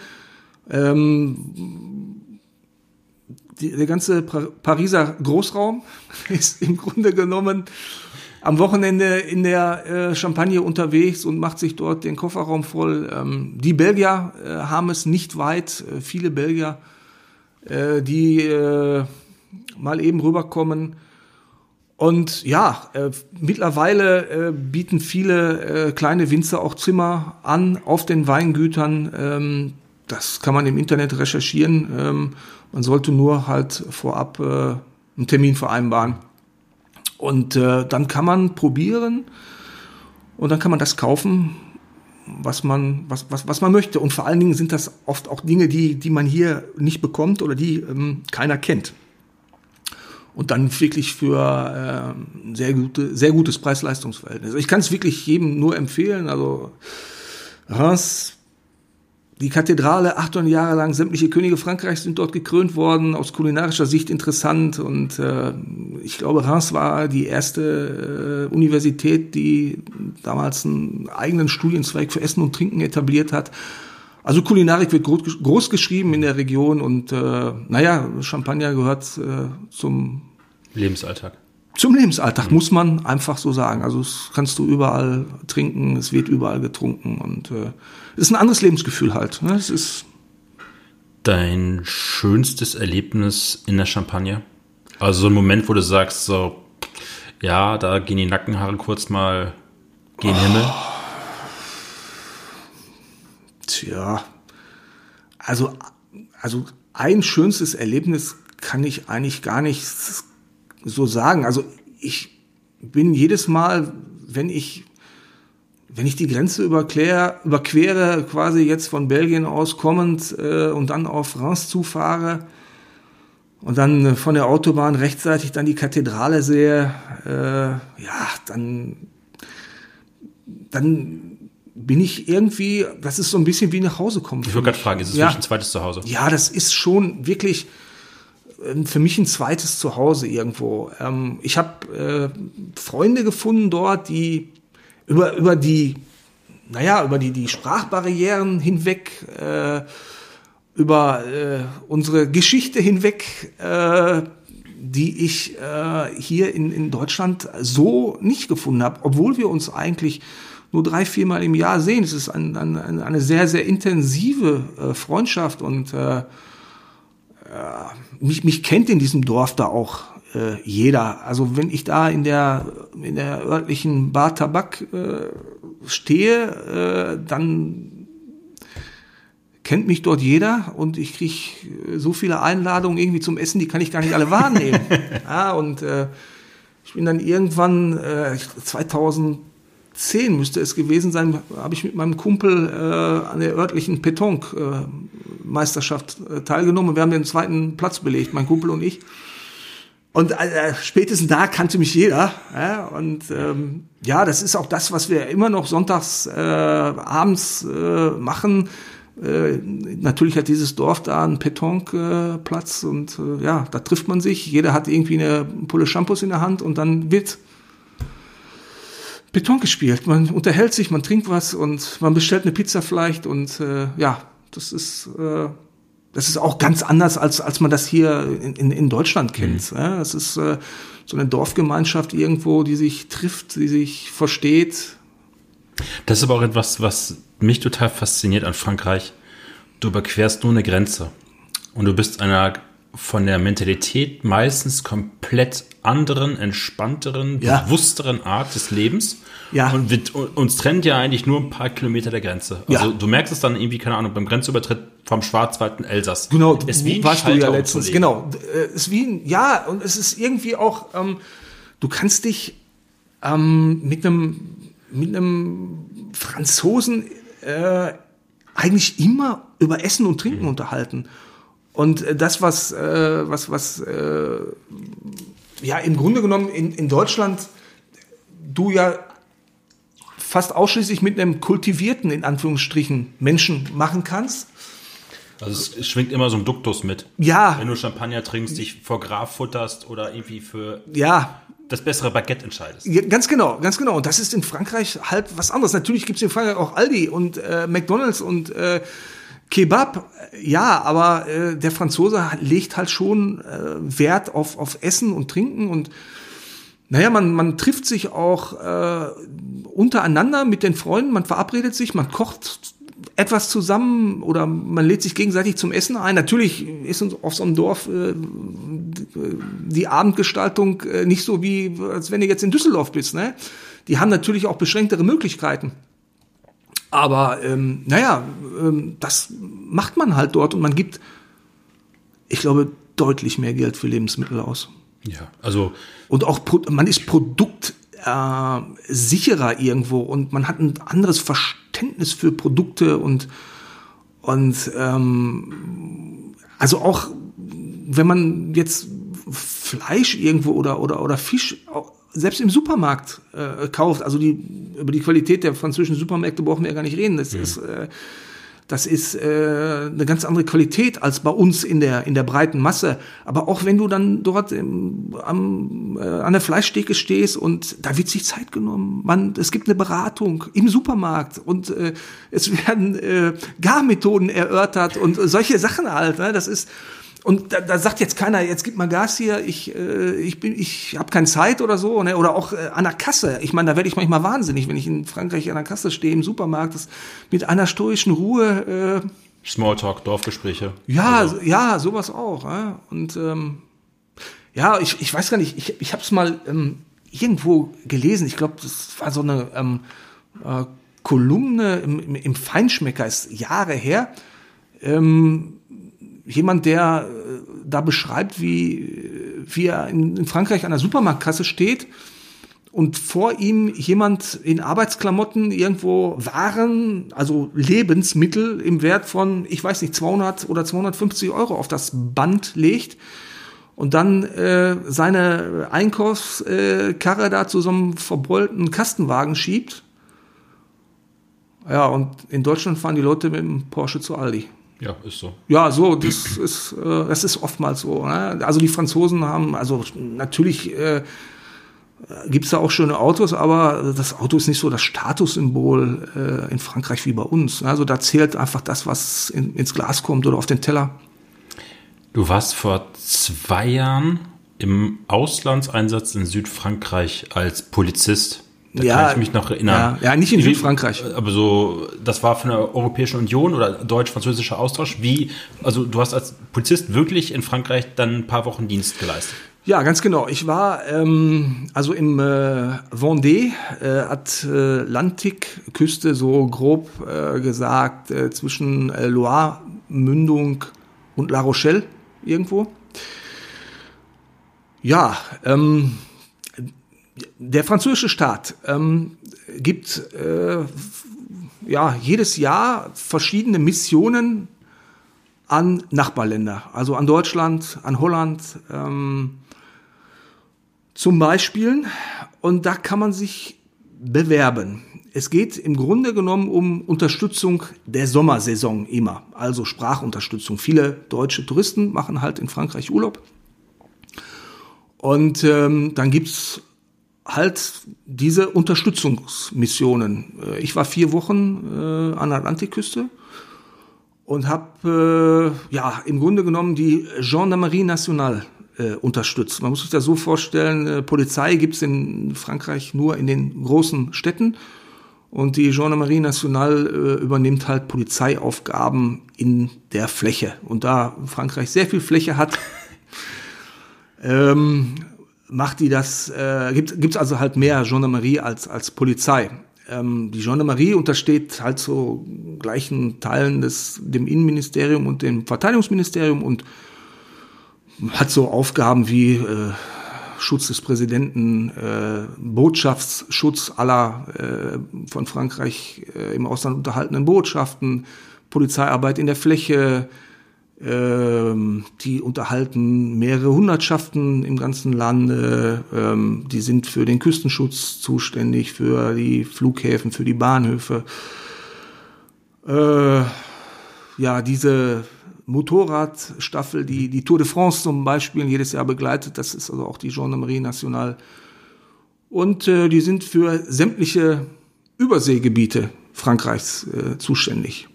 Ähm, die, der ganze Pariser Großraum [laughs] ist im Grunde genommen am Wochenende in der äh, Champagne unterwegs und macht sich dort den Kofferraum voll. Ähm, die Belgier äh, haben es nicht weit, äh, viele Belgier, äh, die äh, mal eben rüberkommen. Und ja, äh, mittlerweile äh, bieten viele äh, kleine Winzer auch Zimmer an auf den Weingütern. Ähm, das kann man im Internet recherchieren. Ähm, man sollte nur halt vorab äh, einen Termin vereinbaren. Und äh, dann kann man probieren und dann kann man das kaufen, was man, was, was, was man möchte. Und vor allen Dingen sind das oft auch Dinge, die, die man hier nicht bekommt oder die ähm, keiner kennt. Und dann wirklich für äh, sehr, gute, sehr gutes Preis-Leistungs-Verhältnis. Ich kann es wirklich jedem nur empfehlen. Also Reims die Kathedrale, 800 Jahre lang, sämtliche Könige Frankreichs sind dort gekrönt worden, aus kulinarischer Sicht interessant. Und äh, ich glaube, Reims war die erste äh, Universität, die damals einen eigenen Studienzweig für Essen und Trinken etabliert hat. Also Kulinarik wird groß, geschrieben in der Region und äh, naja, Champagner gehört äh, zum Lebensalltag zum Lebensalltag, mhm. muss man einfach so sagen. Also das kannst du überall trinken, es wird überall getrunken und äh, ist ein anderes Lebensgefühl halt. Ne? Es ist Dein schönstes Erlebnis in der Champagne? Also so ein Moment, wo du sagst, so, ja, da gehen die Nackenhaare kurz mal gen oh. Himmel. Tja, also, also ein schönstes Erlebnis kann ich eigentlich gar nicht so sagen. Also ich bin jedes Mal, wenn ich wenn ich die Grenze überquere, überquere, quasi jetzt von Belgien aus kommend äh, und dann auf France zufahre und dann äh, von der Autobahn rechtzeitig dann die Kathedrale sehe, äh, ja, dann, dann bin ich irgendwie, das ist so ein bisschen wie nach Hause kommen. Ich würde gerade fragen, ist es ja, wirklich ein zweites Zuhause? Ja, das ist schon wirklich, ähm, für mich ein zweites Zuhause irgendwo. Ähm, ich habe äh, Freunde gefunden dort, die über, über die, naja, über die, die Sprachbarrieren hinweg, äh, über äh, unsere Geschichte hinweg, äh, die ich äh, hier in, in Deutschland so nicht gefunden habe, obwohl wir uns eigentlich nur drei, viermal im Jahr sehen. Es ist ein, ein, eine sehr, sehr intensive äh, Freundschaft und äh, mich, mich kennt in diesem Dorf da auch äh, jeder. Also wenn ich da in der, in der örtlichen Bar Tabak äh, stehe, äh, dann kennt mich dort jeder und ich kriege so viele Einladungen irgendwie zum Essen, die kann ich gar nicht alle wahrnehmen. [laughs] ja, und äh, ich bin dann irgendwann äh, 2000 zehn müsste es gewesen sein, habe ich mit meinem Kumpel äh, an der örtlichen Petonk-Meisterschaft äh, teilgenommen. Wir haben den zweiten Platz belegt, mein Kumpel und ich. Und äh, spätestens da kannte mich jeder. Ja? Und ähm, ja, das ist auch das, was wir immer noch sonntags äh, abends äh, machen. Äh, natürlich hat dieses Dorf da einen Petonkplatz äh, und äh, ja, da trifft man sich. Jeder hat irgendwie eine Pulle Shampoos in der Hand und dann wird Beton gespielt. Man unterhält sich, man trinkt was und man bestellt eine Pizza vielleicht und äh, ja, das ist äh, das ist auch ganz anders als als man das hier in, in, in Deutschland kennt. Mhm. Ja, das ist äh, so eine Dorfgemeinschaft irgendwo, die sich trifft, die sich versteht. Das ist aber auch etwas, was mich total fasziniert an Frankreich. Du überquerst nur eine Grenze und du bist einer von der Mentalität meistens komplett anderen, entspannteren, ja. bewussteren Art des Lebens. Ja. Und wir, uns trennt ja eigentlich nur ein paar Kilometer der Grenze. Also ja. du merkst es dann irgendwie, keine Ahnung, beim Grenzübertritt vom Schwarzwald in Elsass. Genau, ist wie warst du ja letztens. Genau, äh, ist wie ein, ja, und es ist irgendwie auch, ähm, du kannst dich ähm, mit einem mit einem Franzosen äh, eigentlich immer über Essen und Trinken mhm. unterhalten. Und äh, das, was, äh, was, was äh, ja im Grunde genommen in, in Deutschland du ja fast ausschließlich mit einem kultivierten, in Anführungsstrichen, Menschen machen kannst. Also es schwingt immer so ein Duktus mit. Ja. Wenn du Champagner trinkst, dich vor Graf futterst oder irgendwie für ja. das bessere Baguette entscheidest. Ja, ganz genau, ganz genau. Und das ist in Frankreich halt was anderes. Natürlich gibt es in Frankreich auch Aldi und äh, McDonalds und äh, Kebab, ja, aber äh, der Franzose legt halt schon äh, Wert auf, auf Essen und Trinken und naja, man, man trifft sich auch äh, untereinander mit den Freunden, man verabredet sich, man kocht etwas zusammen oder man lädt sich gegenseitig zum Essen ein. Natürlich ist uns auf so einem Dorf äh, die Abendgestaltung äh, nicht so wie, als wenn du jetzt in Düsseldorf bist. Ne? Die haben natürlich auch beschränktere Möglichkeiten. Aber ähm, naja, ähm, das macht man halt dort und man gibt, ich glaube, deutlich mehr Geld für Lebensmittel aus. Ja, also. Und auch, man ist Produkt äh, sicherer irgendwo und man hat ein anderes Verständnis für Produkte und, und ähm, also auch wenn man jetzt Fleisch irgendwo oder, oder, oder Fisch selbst im Supermarkt äh, kauft, also die, über die Qualität der französischen Supermärkte brauchen wir ja gar nicht reden. Das ja. ist, äh, das ist äh, eine ganz andere Qualität als bei uns in der, in der breiten Masse. Aber auch wenn du dann dort im, am, äh, an der Fleischtheke stehst und da wird sich Zeit genommen. Man, es gibt eine Beratung im Supermarkt und äh, es werden äh, Garmethoden erörtert und solche Sachen halt. Ne? Das ist und da, da sagt jetzt keiner, jetzt gib mal Gas hier, ich, äh, ich bin, ich habe keine Zeit oder so, ne? Oder auch äh, an der Kasse. Ich meine, da werde ich manchmal wahnsinnig, wenn ich in Frankreich an der Kasse stehe im Supermarkt, das mit einer stoischen Ruhe. Äh, Smalltalk, Dorfgespräche. Ja, also. ja, sowas auch. Ja? Und ähm, ja, ich, ich weiß gar nicht, ich, ich habe es mal ähm, irgendwo gelesen. Ich glaube, das war so eine ähm, äh, Kolumne im, im, im Feinschmecker, ist Jahre her. Ähm, jemand, der äh, da beschreibt, wie, wie er in, Frankreich an der Supermarktkasse steht und vor ihm jemand in Arbeitsklamotten irgendwo Waren, also Lebensmittel im Wert von, ich weiß nicht, 200 oder 250 Euro auf das Band legt und dann äh, seine Einkaufskarre da zu so einem verbeulten Kastenwagen schiebt. Ja, und in Deutschland fahren die Leute mit dem Porsche zu Aldi. Ja, ist so. Ja, so, das ist, äh, das ist oftmals so. Ne? Also die Franzosen haben, also natürlich äh, gibt es da auch schöne Autos, aber das Auto ist nicht so das Statussymbol äh, in Frankreich wie bei uns. Also da zählt einfach das, was in, ins Glas kommt oder auf den Teller. Du warst vor zwei Jahren im Auslandseinsatz in Südfrankreich als Polizist. Da ja, kann ich mich noch erinnern. Ja, ja nicht in Wie, Südfrankreich. Aber so, das war von der Europäischen Union oder deutsch-französischer Austausch. Wie, also du hast als Polizist wirklich in Frankreich dann ein paar Wochen Dienst geleistet. Ja, ganz genau. Ich war ähm, also im äh, Vendée, äh, Atlantikküste, so grob äh, gesagt, äh, zwischen äh, Loire, Mündung und La Rochelle irgendwo. Ja, ähm, der französische Staat ähm, gibt äh, ja jedes Jahr verschiedene Missionen an Nachbarländer, also an Deutschland, an Holland ähm, zum Beispiel. Und da kann man sich bewerben. es geht im Grunde genommen um Unterstützung der Sommersaison immer, also Sprachunterstützung. Viele deutsche Touristen machen halt in Frankreich Urlaub. Und ähm, dann gibt's halt diese Unterstützungsmissionen. Äh, ich war vier Wochen äh, an der Atlantikküste und habe äh, ja im Grunde genommen die Gendarmerie Nationale äh, unterstützt. Man muss sich das so vorstellen, äh, Polizei gibt's in Frankreich nur in den großen Städten und die Gendarmerie Nationale äh, übernimmt halt Polizeiaufgaben in der Fläche. Und da Frankreich sehr viel Fläche hat, [laughs] ähm, macht die das, äh, gibt gibt's also halt mehr Gendarmerie als, als Polizei. Ähm, die Gendarmerie untersteht halt so gleichen Teilen des, dem Innenministerium und dem Verteidigungsministerium und hat so Aufgaben wie äh, Schutz des Präsidenten, äh, Botschaftsschutz aller äh, von Frankreich äh, im Ausland unterhaltenen Botschaften, Polizeiarbeit in der Fläche, ähm, die unterhalten mehrere Hundertschaften im ganzen Lande. Ähm, die sind für den Küstenschutz zuständig, für die Flughäfen, für die Bahnhöfe. Äh, ja, diese Motorradstaffel, die die Tour de France zum Beispiel jedes Jahr begleitet, das ist also auch die Gendarmerie Nationale. Und äh, die sind für sämtliche Überseegebiete Frankreichs äh, zuständig.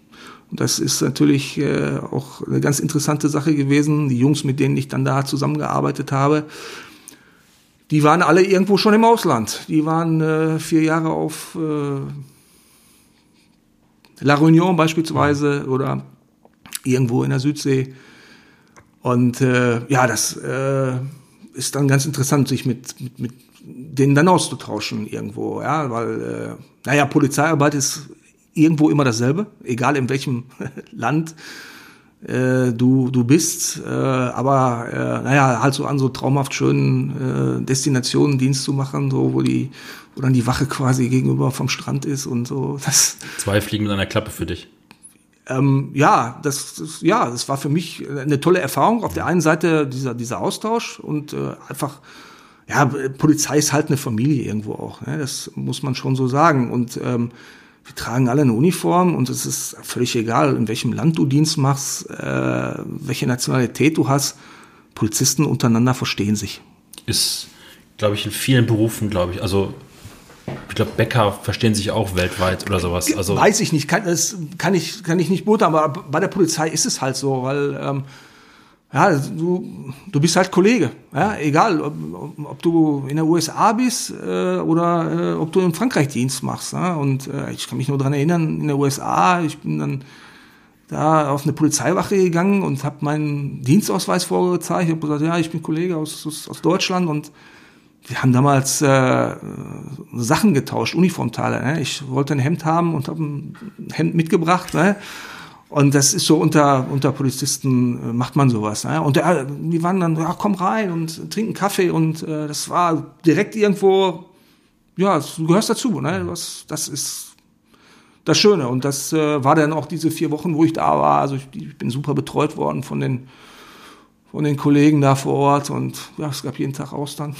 Das ist natürlich äh, auch eine ganz interessante Sache gewesen. Die Jungs, mit denen ich dann da zusammengearbeitet habe, die waren alle irgendwo schon im Ausland. Die waren äh, vier Jahre auf äh, La Réunion beispielsweise oder irgendwo in der Südsee. Und äh, ja, das äh, ist dann ganz interessant, sich mit, mit, mit denen dann auszutauschen irgendwo, ja, weil, äh, naja, Polizeiarbeit ist irgendwo immer dasselbe, egal in welchem [laughs] Land äh, du, du bist. Äh, aber äh, naja, halt so an so traumhaft schönen äh, Destinationen Dienst zu machen, so wo die, wo dann die Wache quasi gegenüber vom Strand ist und so. [laughs] Das, Zwei Fliegen mit einer Klappe für dich. Ähm, ja, das, das, ja, das war für mich eine tolle Erfahrung. Auf der einen Seite dieser, dieser Austausch und äh, einfach, ja, Polizei ist halt eine Familie irgendwo auch. Ne? Das muss man schon so sagen. Und ähm, wir tragen alle eine Uniform und es ist völlig egal, in welchem Land du Dienst machst, äh, welche Nationalität du hast. Polizisten untereinander verstehen sich. Ist, glaube ich, in vielen Berufen, glaube ich, also ich glaube, Bäcker verstehen sich auch weltweit oder sowas. Also Weiß ich nicht, kann, das kann ich, kann ich nicht beurteilen, aber bei der Polizei ist es halt so, weil ähm, ja, du, du bist halt Kollege. Ja? Egal, ob, ob du in der USA bist äh, oder äh, ob du in Frankreich Dienst machst. Ja? Und äh, ich kann mich nur dran erinnern, in der USA, ich bin dann da auf eine Polizeiwache gegangen und habe meinen Dienstausweis vorgezeigt. Ich habe gesagt, ja, ich bin Kollege aus, aus, aus Deutschland und wir haben damals äh, Sachen getauscht, Uniformteile. Ne? Ich wollte ein Hemd haben und habe ein Hemd mitgebracht. Ne? Und das ist so unter, unter Polizisten äh, macht man sowas. Ne? Und der, die waren dann, ja, komm rein und trinken Kaffee und äh, das war direkt irgendwo, ja, du gehörst dazu. Ne? Das, das ist das Schöne. Und das äh, war dann auch diese vier Wochen, wo ich da war. Also ich, ich bin super betreut worden von den von den Kollegen da vor Ort und ja, es gab jeden Tag Austern.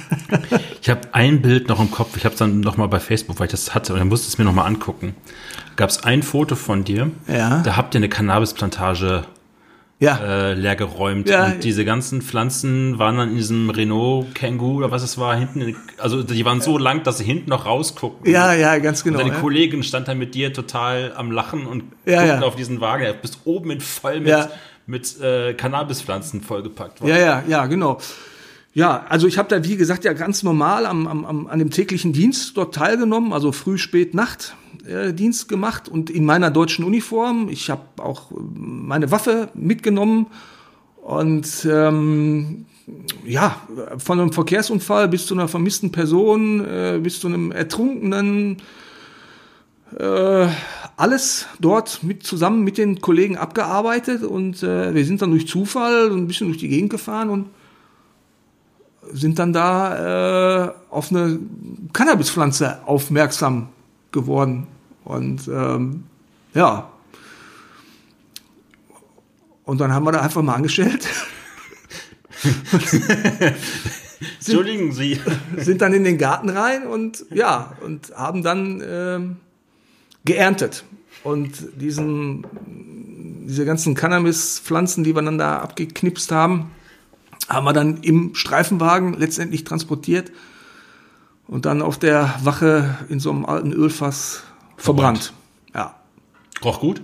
[laughs] ich habe ein Bild noch im Kopf, ich habe es dann noch mal bei Facebook, weil ich das hatte und dann musste es mir noch mal angucken. Gab es ein Foto von dir, ja. da habt ihr eine Cannabisplantage ja. äh, leer geräumt Ja. und diese ganzen Pflanzen waren dann in diesem Renault Kangoo oder was es war hinten, in, also die waren so lang, dass sie hinten noch rausguckten. Ja, ja, ganz genau. Und deine ja. Kollegin stand da mit dir total am Lachen und Ja, guckten ja. auf diesen Wagen. Du bist oben mit voll mit, Ja. Mit äh, Cannabispflanzen vollgepackt worden. Ja, ja, ja, genau. Ja, also ich habe da, wie gesagt, ja ganz normal am, am, am, an dem täglichen Dienst dort teilgenommen, also früh, spät, Nacht äh, Dienst gemacht und in meiner deutschen Uniform. Ich habe auch äh, meine Waffe mitgenommen und ähm, ja, von einem Verkehrsunfall bis zu einer vermissten Person, äh, bis zu einem Ertrunkenen, äh, alles dort mit zusammen mit den Kollegen abgearbeitet und äh, wir sind dann durch Zufall ein bisschen durch die Gegend gefahren und sind dann da äh, auf eine Cannabispflanze aufmerksam geworden und ähm, ja und dann haben wir da einfach mal angestellt [laughs] Entschuldigen Sie. sind dann in den Garten rein und ja, und haben dann ähm, geerntet. Und diesen, diese ganzen Cannabis-Pflanzen, die wir dann da abgeknipst haben, haben wir dann im Streifenwagen letztendlich transportiert und dann auf der Wache in so einem alten Ölfass verbrannt. Ja. Roch gut?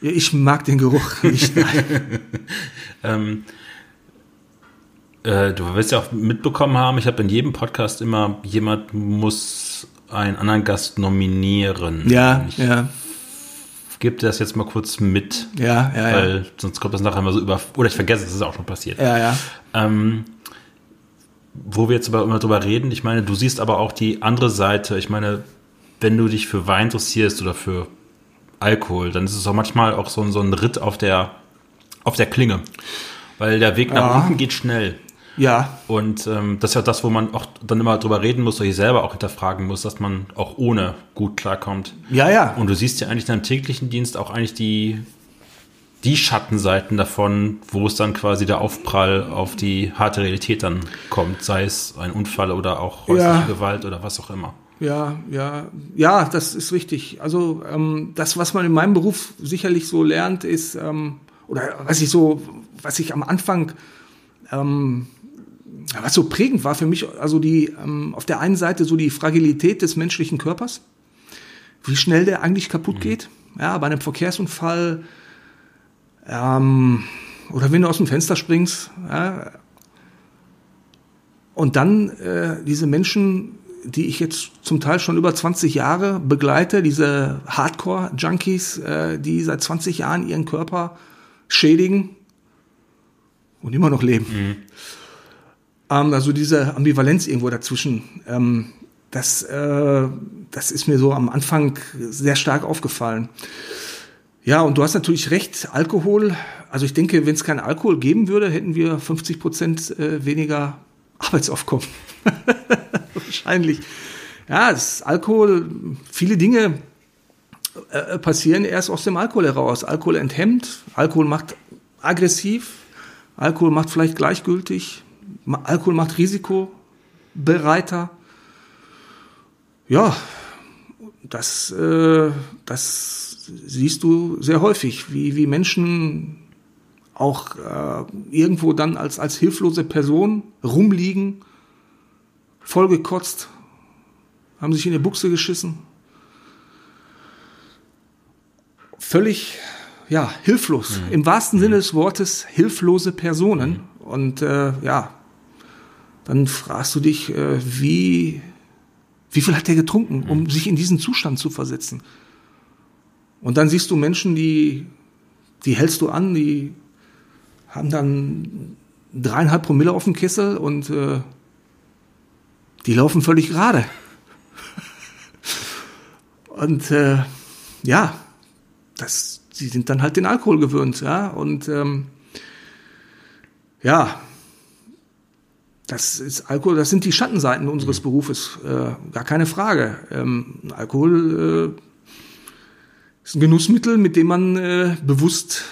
Ja, Ich mag den Geruch [laughs] nicht. Ähm, äh, du wirst ja auch mitbekommen haben, ich habe in jedem Podcast immer, jemand muss einen anderen Gast nominieren. ja, Ich ja, gebe dir das jetzt mal kurz mit, ja, ja, ja. weil sonst kommt das nachher immer so über, oder ich vergesse, es ist auch schon passiert. Ja, ja. Ähm, wo wir jetzt aber immer drüber reden, ich meine, du siehst aber auch die andere Seite. Ich meine, wenn du dich für Wein interessierst oder für Alkohol, dann ist es auch manchmal auch so, ein- so ein Ritt auf der, auf der Klinge. Weil der Weg nach Ja. unten geht schnell. Ja, Und ähm, das ist ja das, wo man auch dann immer drüber reden muss, oder sich selber auch hinterfragen muss, dass man auch ohne gut klarkommt. ja, ja. Und du siehst ja eigentlich in deinem täglichen Dienst auch eigentlich die, die Schattenseiten davon, wo es dann quasi der Aufprall auf die harte Realität dann kommt, sei es ein Unfall oder auch häusliche Ja. Gewalt oder was auch immer. Ja, ja, ja, das ist richtig. Also ähm, das, was man in meinem Beruf sicherlich so lernt, ist ähm, oder was ich so, was ich am Anfang, ähm, was so prägend war für mich, also die ähm, auf der einen Seite so die Fragilität des menschlichen Körpers, wie schnell der eigentlich kaputt geht. Ja, bei einem Verkehrsunfall ähm, oder wenn du aus dem Fenster springst. Ja, und dann äh, diese Menschen, die ich jetzt zum Teil schon über 20 Jahre begleite, diese Hardcore-Junkies, äh, die seit 20 Jahren ihren Körper schädigen und immer noch leben. Ähm, also diese Ambivalenz irgendwo dazwischen, ähm, das, äh, das ist mir so am Anfang sehr stark aufgefallen. Ja, und du hast natürlich recht, Alkohol, also ich denke, wenn es keinen Alkohol geben würde, hätten wir 50 Prozent äh, weniger Arbeitsaufkommen. [laughs] Wahrscheinlich. Ja, das Alkohol, viele Dinge äh, passieren erst aus dem Alkohol heraus. Alkohol enthemmt, Alkohol macht aggressiv, Alkohol macht vielleicht gleichgültig, Alkohol macht risikobereiter. Ja, das, äh, das siehst du sehr häufig, wie, wie Menschen auch äh, irgendwo dann als, als hilflose Person rumliegen, vollgekotzt, haben sich in die Buchse geschissen. Völlig, ja, hilflos. Im wahrsten Sinne des Wortes hilflose Personen. Und äh, ja, dann fragst du dich, äh, wie, wie viel hat der getrunken, um sich in diesen Zustand zu versetzen? Und dann siehst du Menschen, die, die hältst du an, die haben dann dreieinhalb Promille auf dem Kessel und äh, die laufen völlig gerade. [laughs] und äh, ja, das, die sind dann halt den Alkohol gewöhnt, ja, und ähm, ja, das ist Alkohol, das sind die Schattenseiten unseres Berufes, äh, gar keine Frage. Ähm, Alkohol äh, ist ein Genussmittel, mit dem man äh, bewusst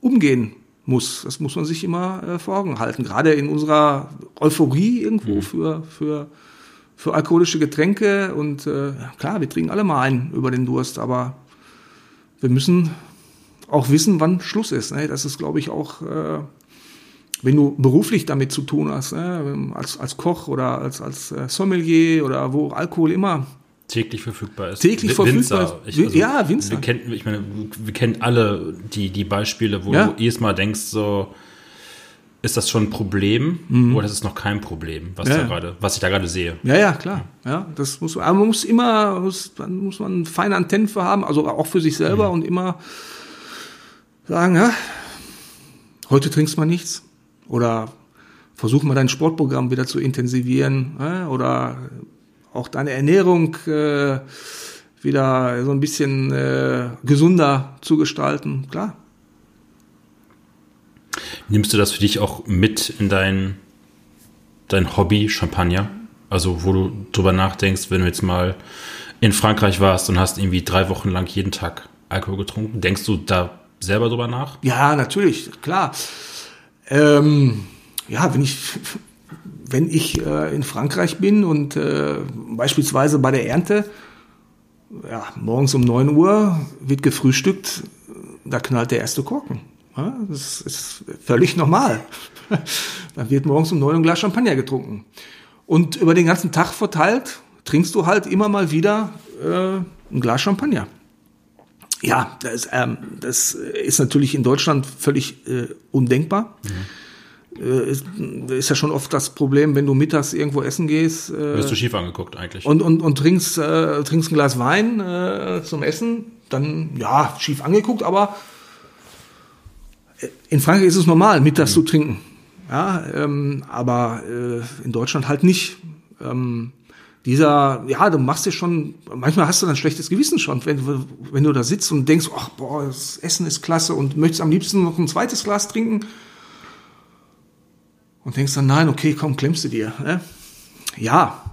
umgehen muss. Das muss man sich immer äh, vor Augen halten. Gerade in unserer Euphorie irgendwo für, für, für alkoholische Getränke. Und äh, klar, wir trinken alle mal einen über den Durst, aber wir müssen auch wissen, wann Schluss ist. Ne? Das ist, glaube ich, auch, äh, wenn du beruflich damit zu tun hast, ne? als, als Koch oder als, als äh, Sommelier oder wo Alkohol immer täglich verfügbar ist. Täglich verfügbar ist. Ich, Ja, Winzer. Wir kennen, ich meine, wir kennen alle die, die Beispiele, wo Ja. du jedes Mal denkst, so, ist das schon ein Problem oder ist es noch kein Problem, was, Mhm. Ja, da ja. gerade, was ich da gerade sehe? Ja, ja, klar. Ja, das muss, aber man muss immer, muss, dann muss man feine Antennen für haben, also auch für sich selber und immer sagen, ja, heute trinkst man nichts oder versuch mal dein Sportprogramm wieder zu intensivieren ja, oder auch deine Ernährung äh, wieder so ein bisschen äh, gesunder zu gestalten. Klar. Nimmst du das für dich auch mit in dein, dein Hobby Champagner? Also, wo du drüber nachdenkst, wenn du jetzt mal in Frankreich warst und hast irgendwie drei Wochen lang jeden Tag Alkohol getrunken, denkst du da selber drüber nach? Ja, natürlich, klar. Ähm, ja, wenn ich wenn ich äh, in Frankreich bin und äh, beispielsweise bei der Ernte, ja, morgens um 9 Uhr wird gefrühstückt, da knallt der erste Korken. Ja, das ist völlig normal. [laughs] da wird morgens um 9 Uhr ein Glas Champagner getrunken. Und über den ganzen Tag verteilt trinkst du halt immer mal wieder äh, ein Glas Champagner. Ja, das, ähm, das ist natürlich in Deutschland völlig äh, undenkbar. Mhm. Äh, ist, ist, ja schon oft das Problem, wenn du mittags irgendwo essen gehst. Äh, Wirst du schief angeguckt eigentlich. Und, und, und trinkst, äh, trinkst ein Glas Wein äh, zum Essen, dann ja, schief angeguckt, aber äh, in Frankreich ist es normal, mittags mhm. zu trinken. Ja, ähm, aber äh, in Deutschland halt nicht. Ähm, dieser, ja, du machst dir schon, manchmal hast du dann schlechtes Gewissen schon, wenn, wenn du da sitzt und denkst, ach, boah, das Essen ist klasse und möchtest am liebsten noch ein zweites Glas trinken. Und denkst dann, nein, okay, komm, klemmst du dir. Ne? Ja.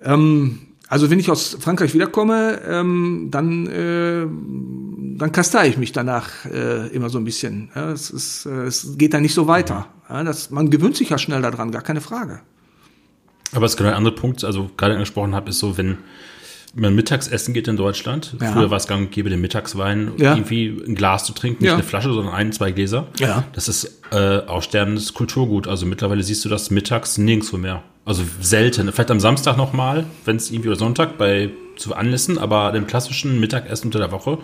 Ähm, also wenn ich aus Frankreich wiederkomme, ähm, dann, äh, dann kastei ich mich danach äh, immer so ein bisschen. Ja, es, ist, äh, es geht dann nicht so weiter. Ja, das, man gewöhnt sich ja schnell daran, gar keine Frage. Aber es genau ein anderer Punkt, also gerade angesprochen habe, ist so, wenn man mittags essen geht in Deutschland, ja. früher war es gang und gäbe, den Mittagswein ja. irgendwie ein Glas zu trinken, nicht ja. eine Flasche, sondern ein, zwei Gläser. Ja. Das ist äh, aussterbendes Kulturgut. Also mittlerweile siehst du das mittags nirgendwo mehr. Also selten. Vielleicht am Samstag nochmal, wenn es irgendwie oder Sonntag bei zu Anlässen, aber dem klassischen Mittagessen unter der Woche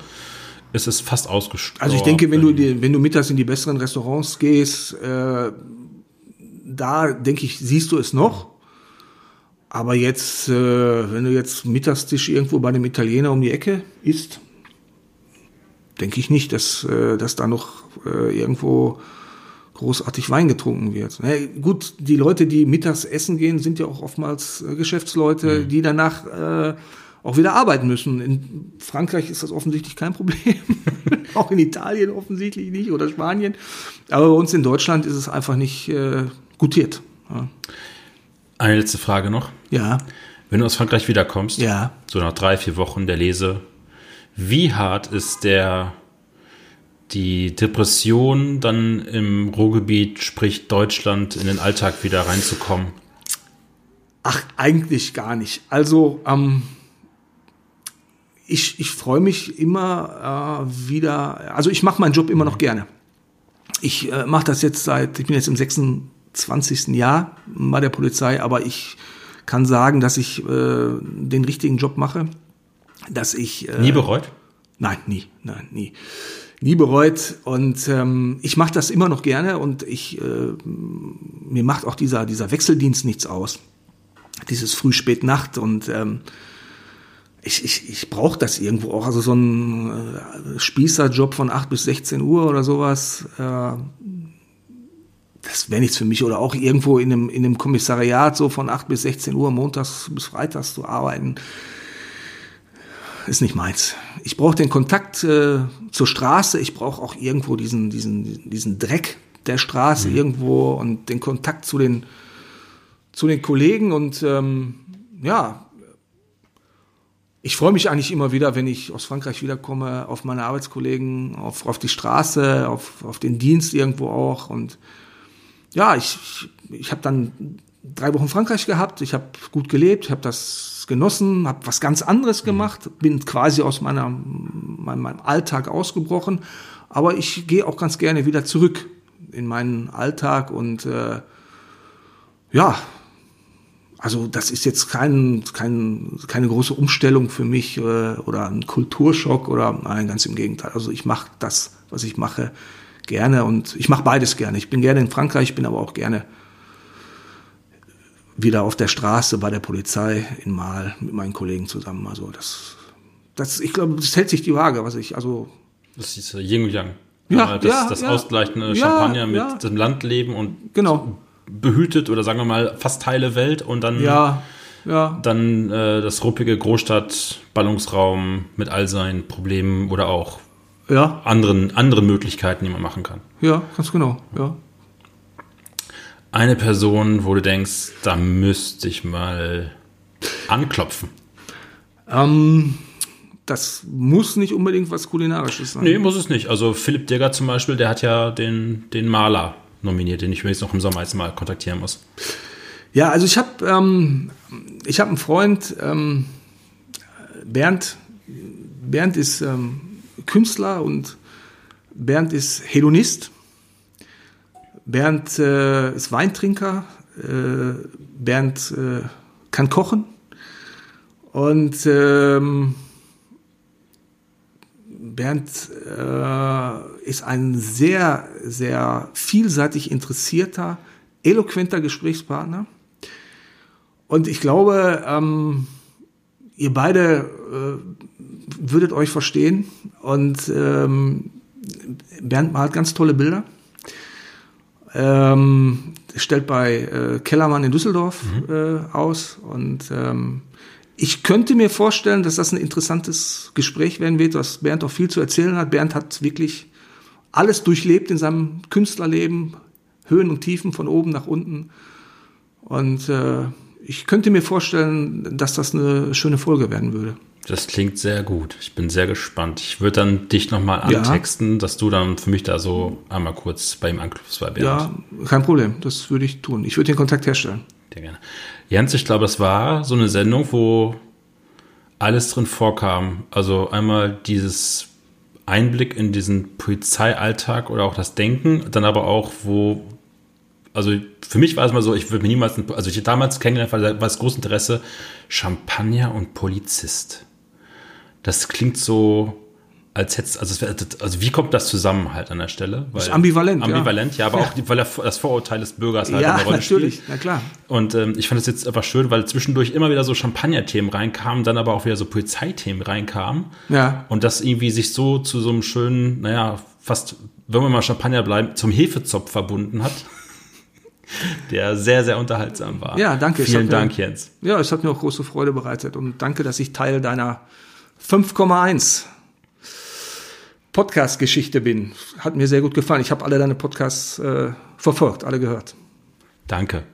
ist es fast ausgestorben. Also ich denke, wenn du, die, wenn du mittags in die besseren Restaurants gehst, äh, da denke ich, siehst du es noch. Aber jetzt, äh, wenn du jetzt Mittagstisch irgendwo bei einem Italiener um die Ecke isst, denke ich nicht, dass, äh, dass da noch äh, irgendwo großartig Wein getrunken wird. Na, gut, die Leute, die mittags essen gehen, sind ja auch oftmals äh, Geschäftsleute, mhm. die danach äh, auch wieder arbeiten müssen. In Frankreich ist das offensichtlich kein Problem. [laughs] auch in Italien offensichtlich nicht oder Spanien. Aber bei uns in Deutschland ist es einfach nicht äh, gutiert. Ja. Eine letzte Frage noch. Ja. Wenn du aus Frankreich wiederkommst, ja. so nach drei, vier Wochen der Lese, wie hart ist der die Depression dann im Ruhrgebiet, sprich Deutschland, in den Alltag wieder reinzukommen? Ach, eigentlich gar nicht. Also, ähm, ich, ich freue mich immer äh, wieder, also ich mache meinen Job immer noch gerne. Ich äh, mache das jetzt seit, ich bin jetzt im 26. Jahr bei der Polizei, aber ich kann sagen, dass ich äh, den richtigen Job mache, dass ich... Äh, nie bereut? Nein, nie, nein, nie. Nie bereut und ähm, ich mache das immer noch gerne und ich äh, mir macht auch dieser dieser Wechseldienst nichts aus, dieses Früh Spät Nacht und ähm, ich, ich, ich brauche das irgendwo auch. Also so ein äh, Spießerjob von 8 bis 16 Uhr oder sowas, äh, das wäre nichts für mich. Oder auch irgendwo in einem, in einem Kommissariat so von 8 bis 16 Uhr, montags bis freitags zu arbeiten, ist nicht meins. Ich brauche den Kontakt äh, zur Straße, ich brauche auch irgendwo diesen, diesen, diesen Dreck der Straße mhm. irgendwo und den Kontakt zu den, zu den Kollegen und ähm, ja, ich freue mich eigentlich immer wieder, wenn ich aus Frankreich wiederkomme, auf meine Arbeitskollegen, auf, auf die Straße, auf, auf den Dienst irgendwo auch. Und ja, ich, ich, ich habe dann drei Wochen Frankreich gehabt, ich habe gut gelebt, ich habe das genossen, habe was ganz anderes mhm. gemacht, bin quasi aus meiner, meinem, meinem Alltag ausgebrochen, aber ich gehe auch ganz gerne wieder zurück in meinen Alltag und äh, ja, also das ist jetzt kein, kein, keine große Umstellung für mich äh, oder ein Kulturschock oder nein, ganz im Gegenteil. Also ich mache das, was ich mache, gerne und ich mache beides gerne. Ich bin gerne in Frankreich, ich bin aber auch gerne wieder auf der Straße bei der Polizei in Mal mit meinen Kollegen zusammen. Also das, das ich glaube, das hält sich die Waage, was ich also. Das ist Yin und Yang. Ja, das, ja, das ja, ausgleichende Champagner mit ja. dem Landleben und genau behütet oder sagen wir mal fast heile Welt und dann, ja, ja. dann äh, das ruppige Großstadt-Ballungsraum mit all seinen Problemen oder auch ja. anderen, anderen Möglichkeiten, die man machen kann. Ja, ganz genau, ja. Eine Person, wo du denkst, da müsste ich mal anklopfen. Ähm, das muss nicht unbedingt was Kulinarisches sein. Nee, muss es nicht. Also Philipp Digger zum Beispiel, der hat ja den, den Maler nominiert, den ich übrigens noch im Sommer jetzt mal kontaktieren muss. Ja, also ich habe ähm, ich hab einen Freund, ähm, Bernd. Bernd ist ähm, Künstler und Bernd ist Hedonist. Bernd äh, ist Weintrinker. Äh, Bernd äh, kann kochen. Und ähm, Bernd äh, ist ein sehr, sehr vielseitig interessierter, eloquenter Gesprächspartner. Und ich glaube, ähm, ihr beide äh, würdet euch verstehen. Und ähm, Bernd malt ganz tolle Bilder. Ähm, stellt bei äh, Kellermann in Düsseldorf mhm. äh, aus. Und ähm, ich könnte mir vorstellen, dass das ein interessantes Gespräch werden wird, was Bernd auch viel zu erzählen hat. Bernd hat wirklich alles durchlebt in seinem Künstlerleben, Höhen und Tiefen von oben nach unten. Und äh, ich könnte mir vorstellen, dass das eine schöne Folge werden würde. Das klingt sehr gut. Ich bin sehr gespannt. Ich würde dann dich nochmal antexten, ja. dass du dann für mich da so einmal kurz bei ihm anklopfst bei Bernd. Ja, kein Problem. Das würde ich tun. Ich würde den Kontakt herstellen. Sehr gerne. Jens, ich glaube, das war so eine Sendung, wo alles drin vorkam. Also einmal dieses Einblick in diesen Polizeialltag oder auch das Denken, dann aber auch, wo also für mich war es mal so, ich würde mir niemals, also ich damals kennengelernt, war das große Interesse, Champagner und Polizist. Das klingt so, als hätte also, also wie kommt das zusammen halt an der Stelle? Weil, das ist ambivalent. Ambivalent, ja, ja aber auch, weil das Vorurteil des Bürgers halt ja, eine Rolle natürlich, spielt. na klar. Und ähm, ich fand es jetzt einfach schön, weil zwischendurch immer wieder so Champagner-Themen reinkamen, dann aber auch wieder so Polizeithemen reinkamen. Ja. Und das irgendwie sich so zu so einem schönen, naja, fast, wenn wir mal Champagner bleiben, zum Hefezopf verbunden hat [laughs] der sehr, sehr unterhaltsam war. Ja, danke. Vielen Dank, mir, Jens. Ja, es hat mir auch große Freude bereitet und danke, dass ich Teil deiner 5,1 Podcast-Geschichte bin. Hat mir sehr gut gefallen. Ich habe alle deine Podcasts äh, verfolgt, alle gehört. Danke.